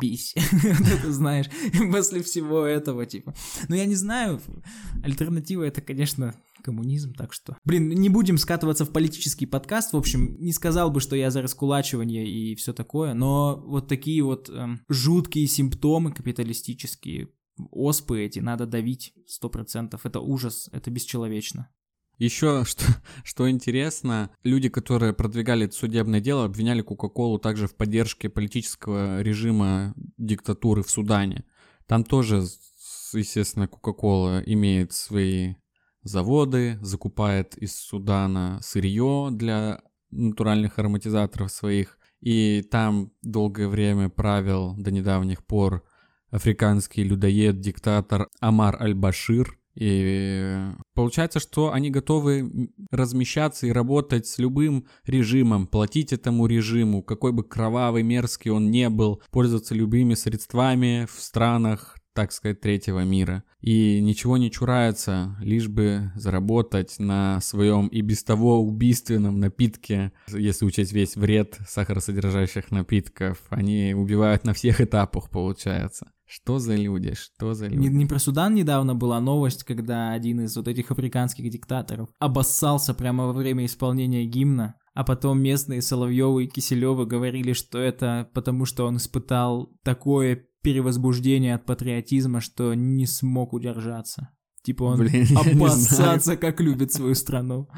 D: бись. Знаешь, после всего этого, типа. Ну, я не знаю, альтернатива это, конечно, коммунизм, так что... Блин, не будем скатываться в политический подкаст, в общем, не сказал бы, что я за раскулачивание и все такое, но вот такие вот эм, жуткие симптомы капиталистические, оспы эти надо давить сто процентов. Это ужас, это бесчеловечно.
A: Еще что, что интересно, люди, которые продвигали это судебное дело, обвиняли Кока-Колу также в поддержке политического режима диктатуры в Судане. Там тоже, естественно, Кока-Кола имеет свои заводы, закупает из Судана сырье для натуральных ароматизаторов своих. И там долгое время правил до недавних пор африканский людоед, диктатор Амар Аль-Башир – и получается, что они готовы размещаться и работать с любым режимом, платить этому режиму, какой бы кровавый, мерзкий он не был, пользоваться любыми средствами в странах, так сказать, третьего мира. И ничего не чурается, лишь бы заработать на своем и без того убийственном напитке, если учесть весь вред сахаросодержащих напитков. Они убивают на всех этапах, получается. Что за люди? Что за люди?
D: Не, не про Судан недавно была новость, когда один из вот этих африканских диктаторов обоссался прямо во время исполнения гимна, а потом местные Соловьевы и Киселевы говорили, что это потому, что он испытал такое перевозбуждение от патриотизма, что не смог удержаться. Типа он Блин, обоссаться, как любит свою страну.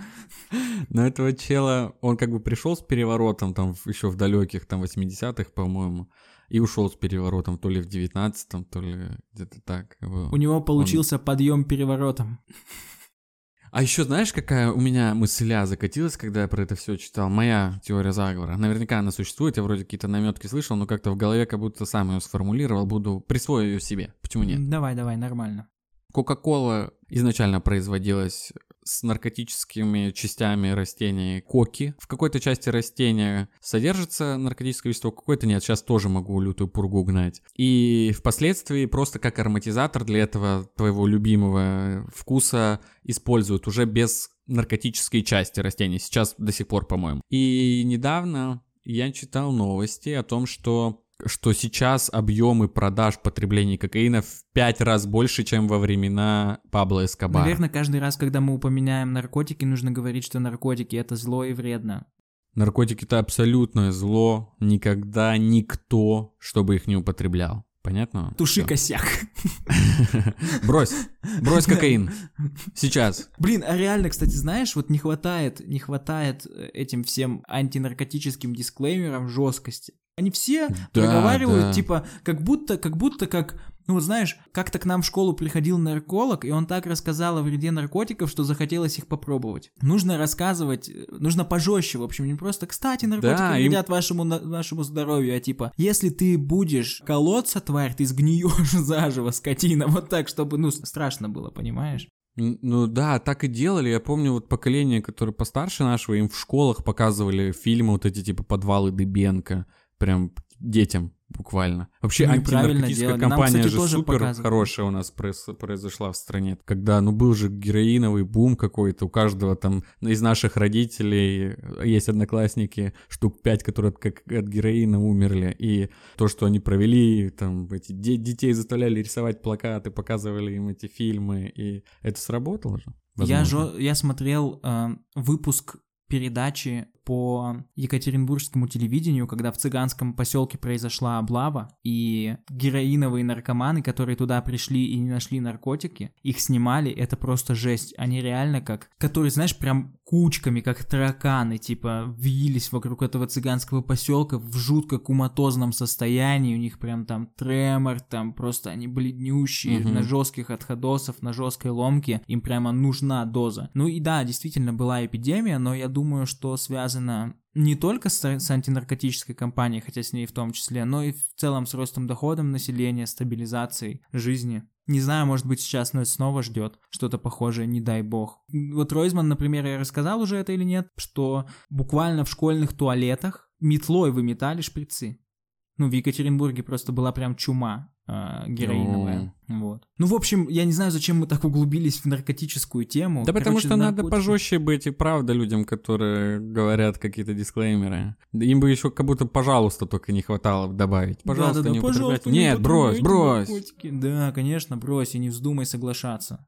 A: Но этого чела, он как бы пришел с переворотом там еще в далеких там 80-х, по-моему, и ушел с переворотом то ли в 19-м, то ли где-то так.
D: У него получился он... подъем переворотом.
A: А еще знаешь, какая у меня мысля закатилась, когда я про это все читал? Моя теория заговора. Наверняка она существует, я вроде какие-то наметки слышал, но как-то в голове как будто сам ее сформулировал, буду присвоить ее себе. Почему нет?
D: Давай, давай, нормально.
A: Кока-кола изначально производилась с наркотическими частями растений коки. В какой-то части растения содержится наркотическое вещество, какой-то нет. Сейчас тоже могу лютую пургу гнать. И впоследствии просто как ароматизатор для этого твоего любимого вкуса используют уже без наркотической части растений. Сейчас до сих пор, по-моему. И недавно я читал новости о том, что что сейчас объемы продаж потребления кокаина в пять раз больше, чем во времена Пабло Эскобара.
D: Наверное, каждый раз, когда мы упоминаем наркотики, нужно говорить, что наркотики это зло и вредно.
A: Наркотики это абсолютное зло. Никогда никто, чтобы их не употреблял. Понятно?
D: Туши Всё. косяк.
A: Брось, брось кокаин. Сейчас.
D: Блин, а реально, кстати, знаешь, вот не хватает, не хватает э, этим всем антинаркотическим дисклеймерам жесткости. Они все да, проговаривают, да. типа, как будто, как будто как, ну вот знаешь, как-то к нам в школу приходил нарколог, и он так рассказал о вреде наркотиков, что захотелось их попробовать. Нужно рассказывать, нужно пожестче, в общем, не просто, кстати, наркотики да, вредят им... вашему, вашему здоровью, а типа, если ты будешь колоться, тварь, ты сгниешь заживо, скотина, вот так, чтобы, ну, страшно было, понимаешь?
A: Ну да, так и делали. Я помню вот поколение, которое постарше нашего, им в школах показывали фильмы вот эти типа «Подвалы Дыбенко», прям детям буквально. Вообще ну, антинаркотическая компания Нам, кстати, же супер показывают. хорошая у нас произошла в стране. Когда, ну, был же героиновый бум какой-то, у каждого там из наших родителей есть одноклассники, штук пять, которые от, как от героина умерли. И то, что они провели, там, эти де- детей заставляли рисовать плакаты, показывали им эти фильмы, и это сработало же.
D: Я, жё, я смотрел э, выпуск передачи по Екатеринбургскому телевидению, когда в цыганском поселке произошла облава, и героиновые наркоманы, которые туда пришли и не нашли наркотики, их снимали, это просто жесть. Они реально как, которые, знаешь, прям кучками, как тараканы, типа, вились вокруг этого цыганского поселка в жутко куматозном состоянии, у них прям там тремор, там просто они бледнющие, угу. на жестких отходосов, на жесткой ломке, им прямо нужна доза. Ну и да, действительно была эпидемия, но я думаю, что связано не только с, с антинаркотической кампанией, хотя с ней в том числе, но и в целом с ростом доходом населения, стабилизацией жизни. Не знаю, может быть сейчас нас снова ждет что-то похожее, не дай бог. Вот Ройзман, например, я рассказал уже это или нет, что буквально в школьных туалетах метлой выметали шприцы. Ну, в Екатеринбурге просто была прям чума э, героиновая. Ну. Вот. Ну, в общем, я не знаю, зачем мы так углубились в наркотическую тему.
A: Да Короче, потому что наркотики... надо пожестче быть и правда людям, которые говорят какие-то дисклеймеры. Им бы еще как будто пожалуйста только не хватало добавить. Пожалуйста, да, да, да, не пожалуйста, Нет, не брось, брось. Наркотики.
D: Да, конечно, брось и не вздумай соглашаться.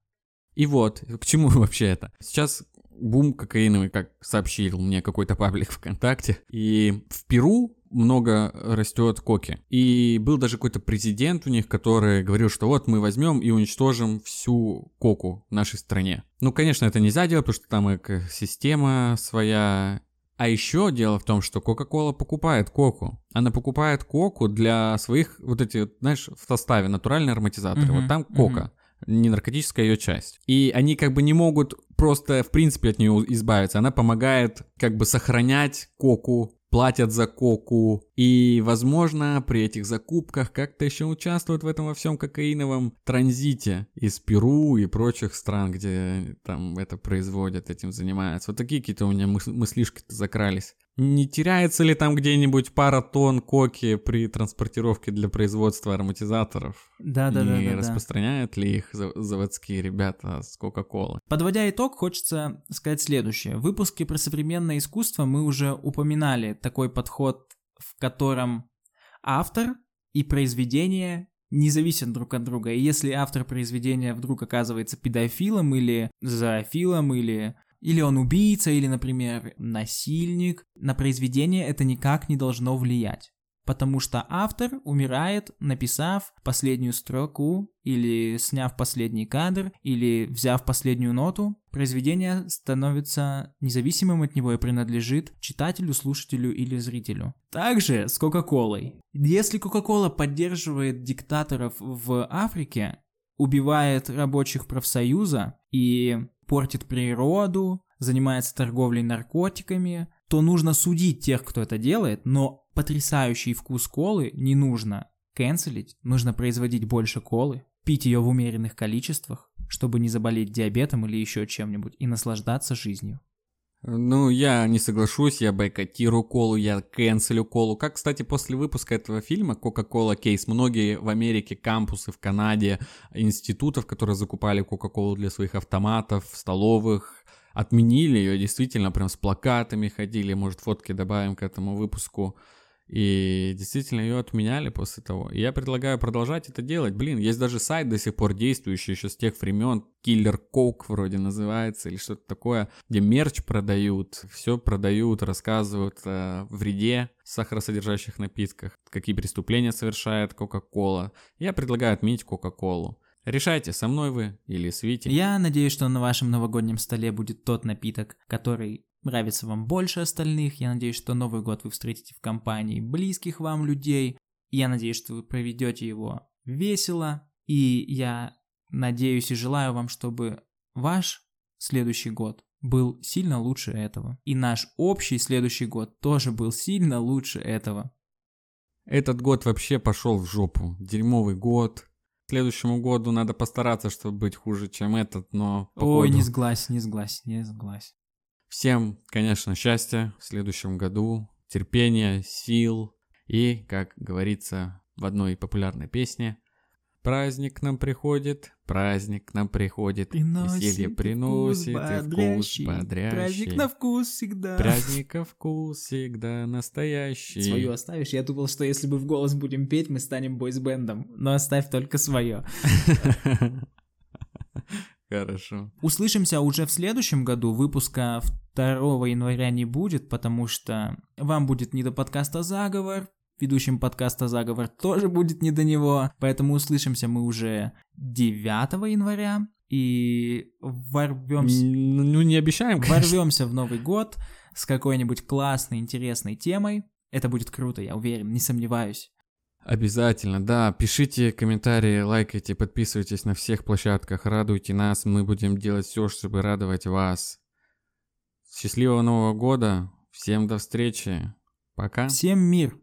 A: И вот, к чему вообще это? Сейчас бум кокаиновый, как сообщил мне какой-то паблик ВКонтакте. И в Перу много растет коки. И был даже какой-то президент у них, который говорил, что вот мы возьмем и уничтожим всю коку в нашей стране. Ну, конечно, это нельзя делать, потому что там экосистема своя. А еще дело в том, что Coca-Cola покупает коку. Она покупает коку для своих, вот эти, знаешь, в составе натуральные ароматизаторы. Uh-huh, вот там кока. Uh-huh не наркотическая ее часть. И они как бы не могут просто в принципе от нее избавиться. Она помогает как бы сохранять коку платят за коку, и, возможно, при этих закупках как-то еще участвуют в этом во всем кокаиновом транзите из Перу и прочих стран, где там это производят, этим занимаются. Вот такие какие-то у меня мыс- мыслишки закрались. Не теряется ли там где-нибудь пара тонн коки при транспортировке для производства ароматизаторов?
D: Да, да, да.
A: И
D: да,
A: распространяют да. ли их заводские ребята с Кока-Колы?
D: Подводя итог, хочется сказать следующее. В выпуске про современное искусство мы уже упоминали такой подход, в котором автор и произведение не зависят друг от друга. И если автор произведения вдруг оказывается педофилом или зоофилом или или он убийца, или, например, насильник, на произведение это никак не должно влиять. потому что автор умирает, написав последнюю строку или сняв последний кадр, или взяв последнюю ноту. Произведение становится независимым от него и принадлежит читателю, слушателю или зрителю. Также с Кока-Колой. Если Кока-Кола поддерживает диктаторов в Африке, убивает рабочих профсоюза и портит природу, занимается торговлей наркотиками, то нужно судить тех, кто это делает, но потрясающий вкус колы не нужно канцелить, нужно производить больше колы, пить ее в умеренных количествах, чтобы не заболеть диабетом или еще чем-нибудь, и наслаждаться жизнью.
A: Ну, я не соглашусь, я бойкотирую колу, я канцелю колу. Как, кстати, после выпуска этого фильма Coca-Cola Case, многие в Америке кампусы, в Канаде, институтов, которые закупали Кока-Колу для своих автоматов, столовых, отменили ее, действительно, прям с плакатами ходили, может, фотки добавим к этому выпуску. И действительно ее отменяли после того. И я предлагаю продолжать это делать. Блин, есть даже сайт до сих пор действующий еще с тех времен. Killer Coke вроде называется или что-то такое, где мерч продают, все продают, рассказывают о вреде сахаросодержащих напитках, какие преступления совершает Кока-Кола. Я предлагаю отменить Кока-Колу. Решайте, со мной вы или с Вити.
D: Я надеюсь, что на вашем новогоднем столе будет тот напиток, который нравится вам больше остальных. Я надеюсь, что Новый год вы встретите в компании близких вам людей. Я надеюсь, что вы проведете его весело. И я надеюсь и желаю вам, чтобы ваш следующий год был сильно лучше этого. И наш общий следующий год тоже был сильно лучше этого.
A: Этот год вообще пошел в жопу. Дерьмовый год, следующему году надо постараться, чтобы быть хуже, чем этот, но...
D: Ой, не сглазь, не сглазь, не сглазь.
A: Всем, конечно, счастья в следующем году, терпения, сил и, как говорится в одной популярной песне, Праздник к нам приходит, праздник к нам приходит,
D: приносит
A: веселье приносит
D: вкус
A: и вкус бодрящий.
D: Праздник на вкус всегда.
A: Праздника вкус всегда настоящий.
D: Свою оставишь? Я думал, что если мы в голос будем петь, мы станем бойсбендом. Но оставь только свое.
A: Хорошо.
D: Услышимся уже в следующем году. Выпуска 2 января не будет, потому что вам будет не до подкаста «Заговор», ведущим подкаста «Заговор» тоже будет не до него, поэтому услышимся мы уже 9 января и ворвемся...
A: Ну, не обещаем, конечно.
D: Ворвемся в Новый год с какой-нибудь классной, интересной темой. Это будет круто, я уверен, не сомневаюсь.
A: Обязательно, да. Пишите комментарии, лайкайте, подписывайтесь на всех площадках, радуйте нас. Мы будем делать все, чтобы радовать вас. Счастливого Нового года. Всем до встречи. Пока.
D: Всем мир!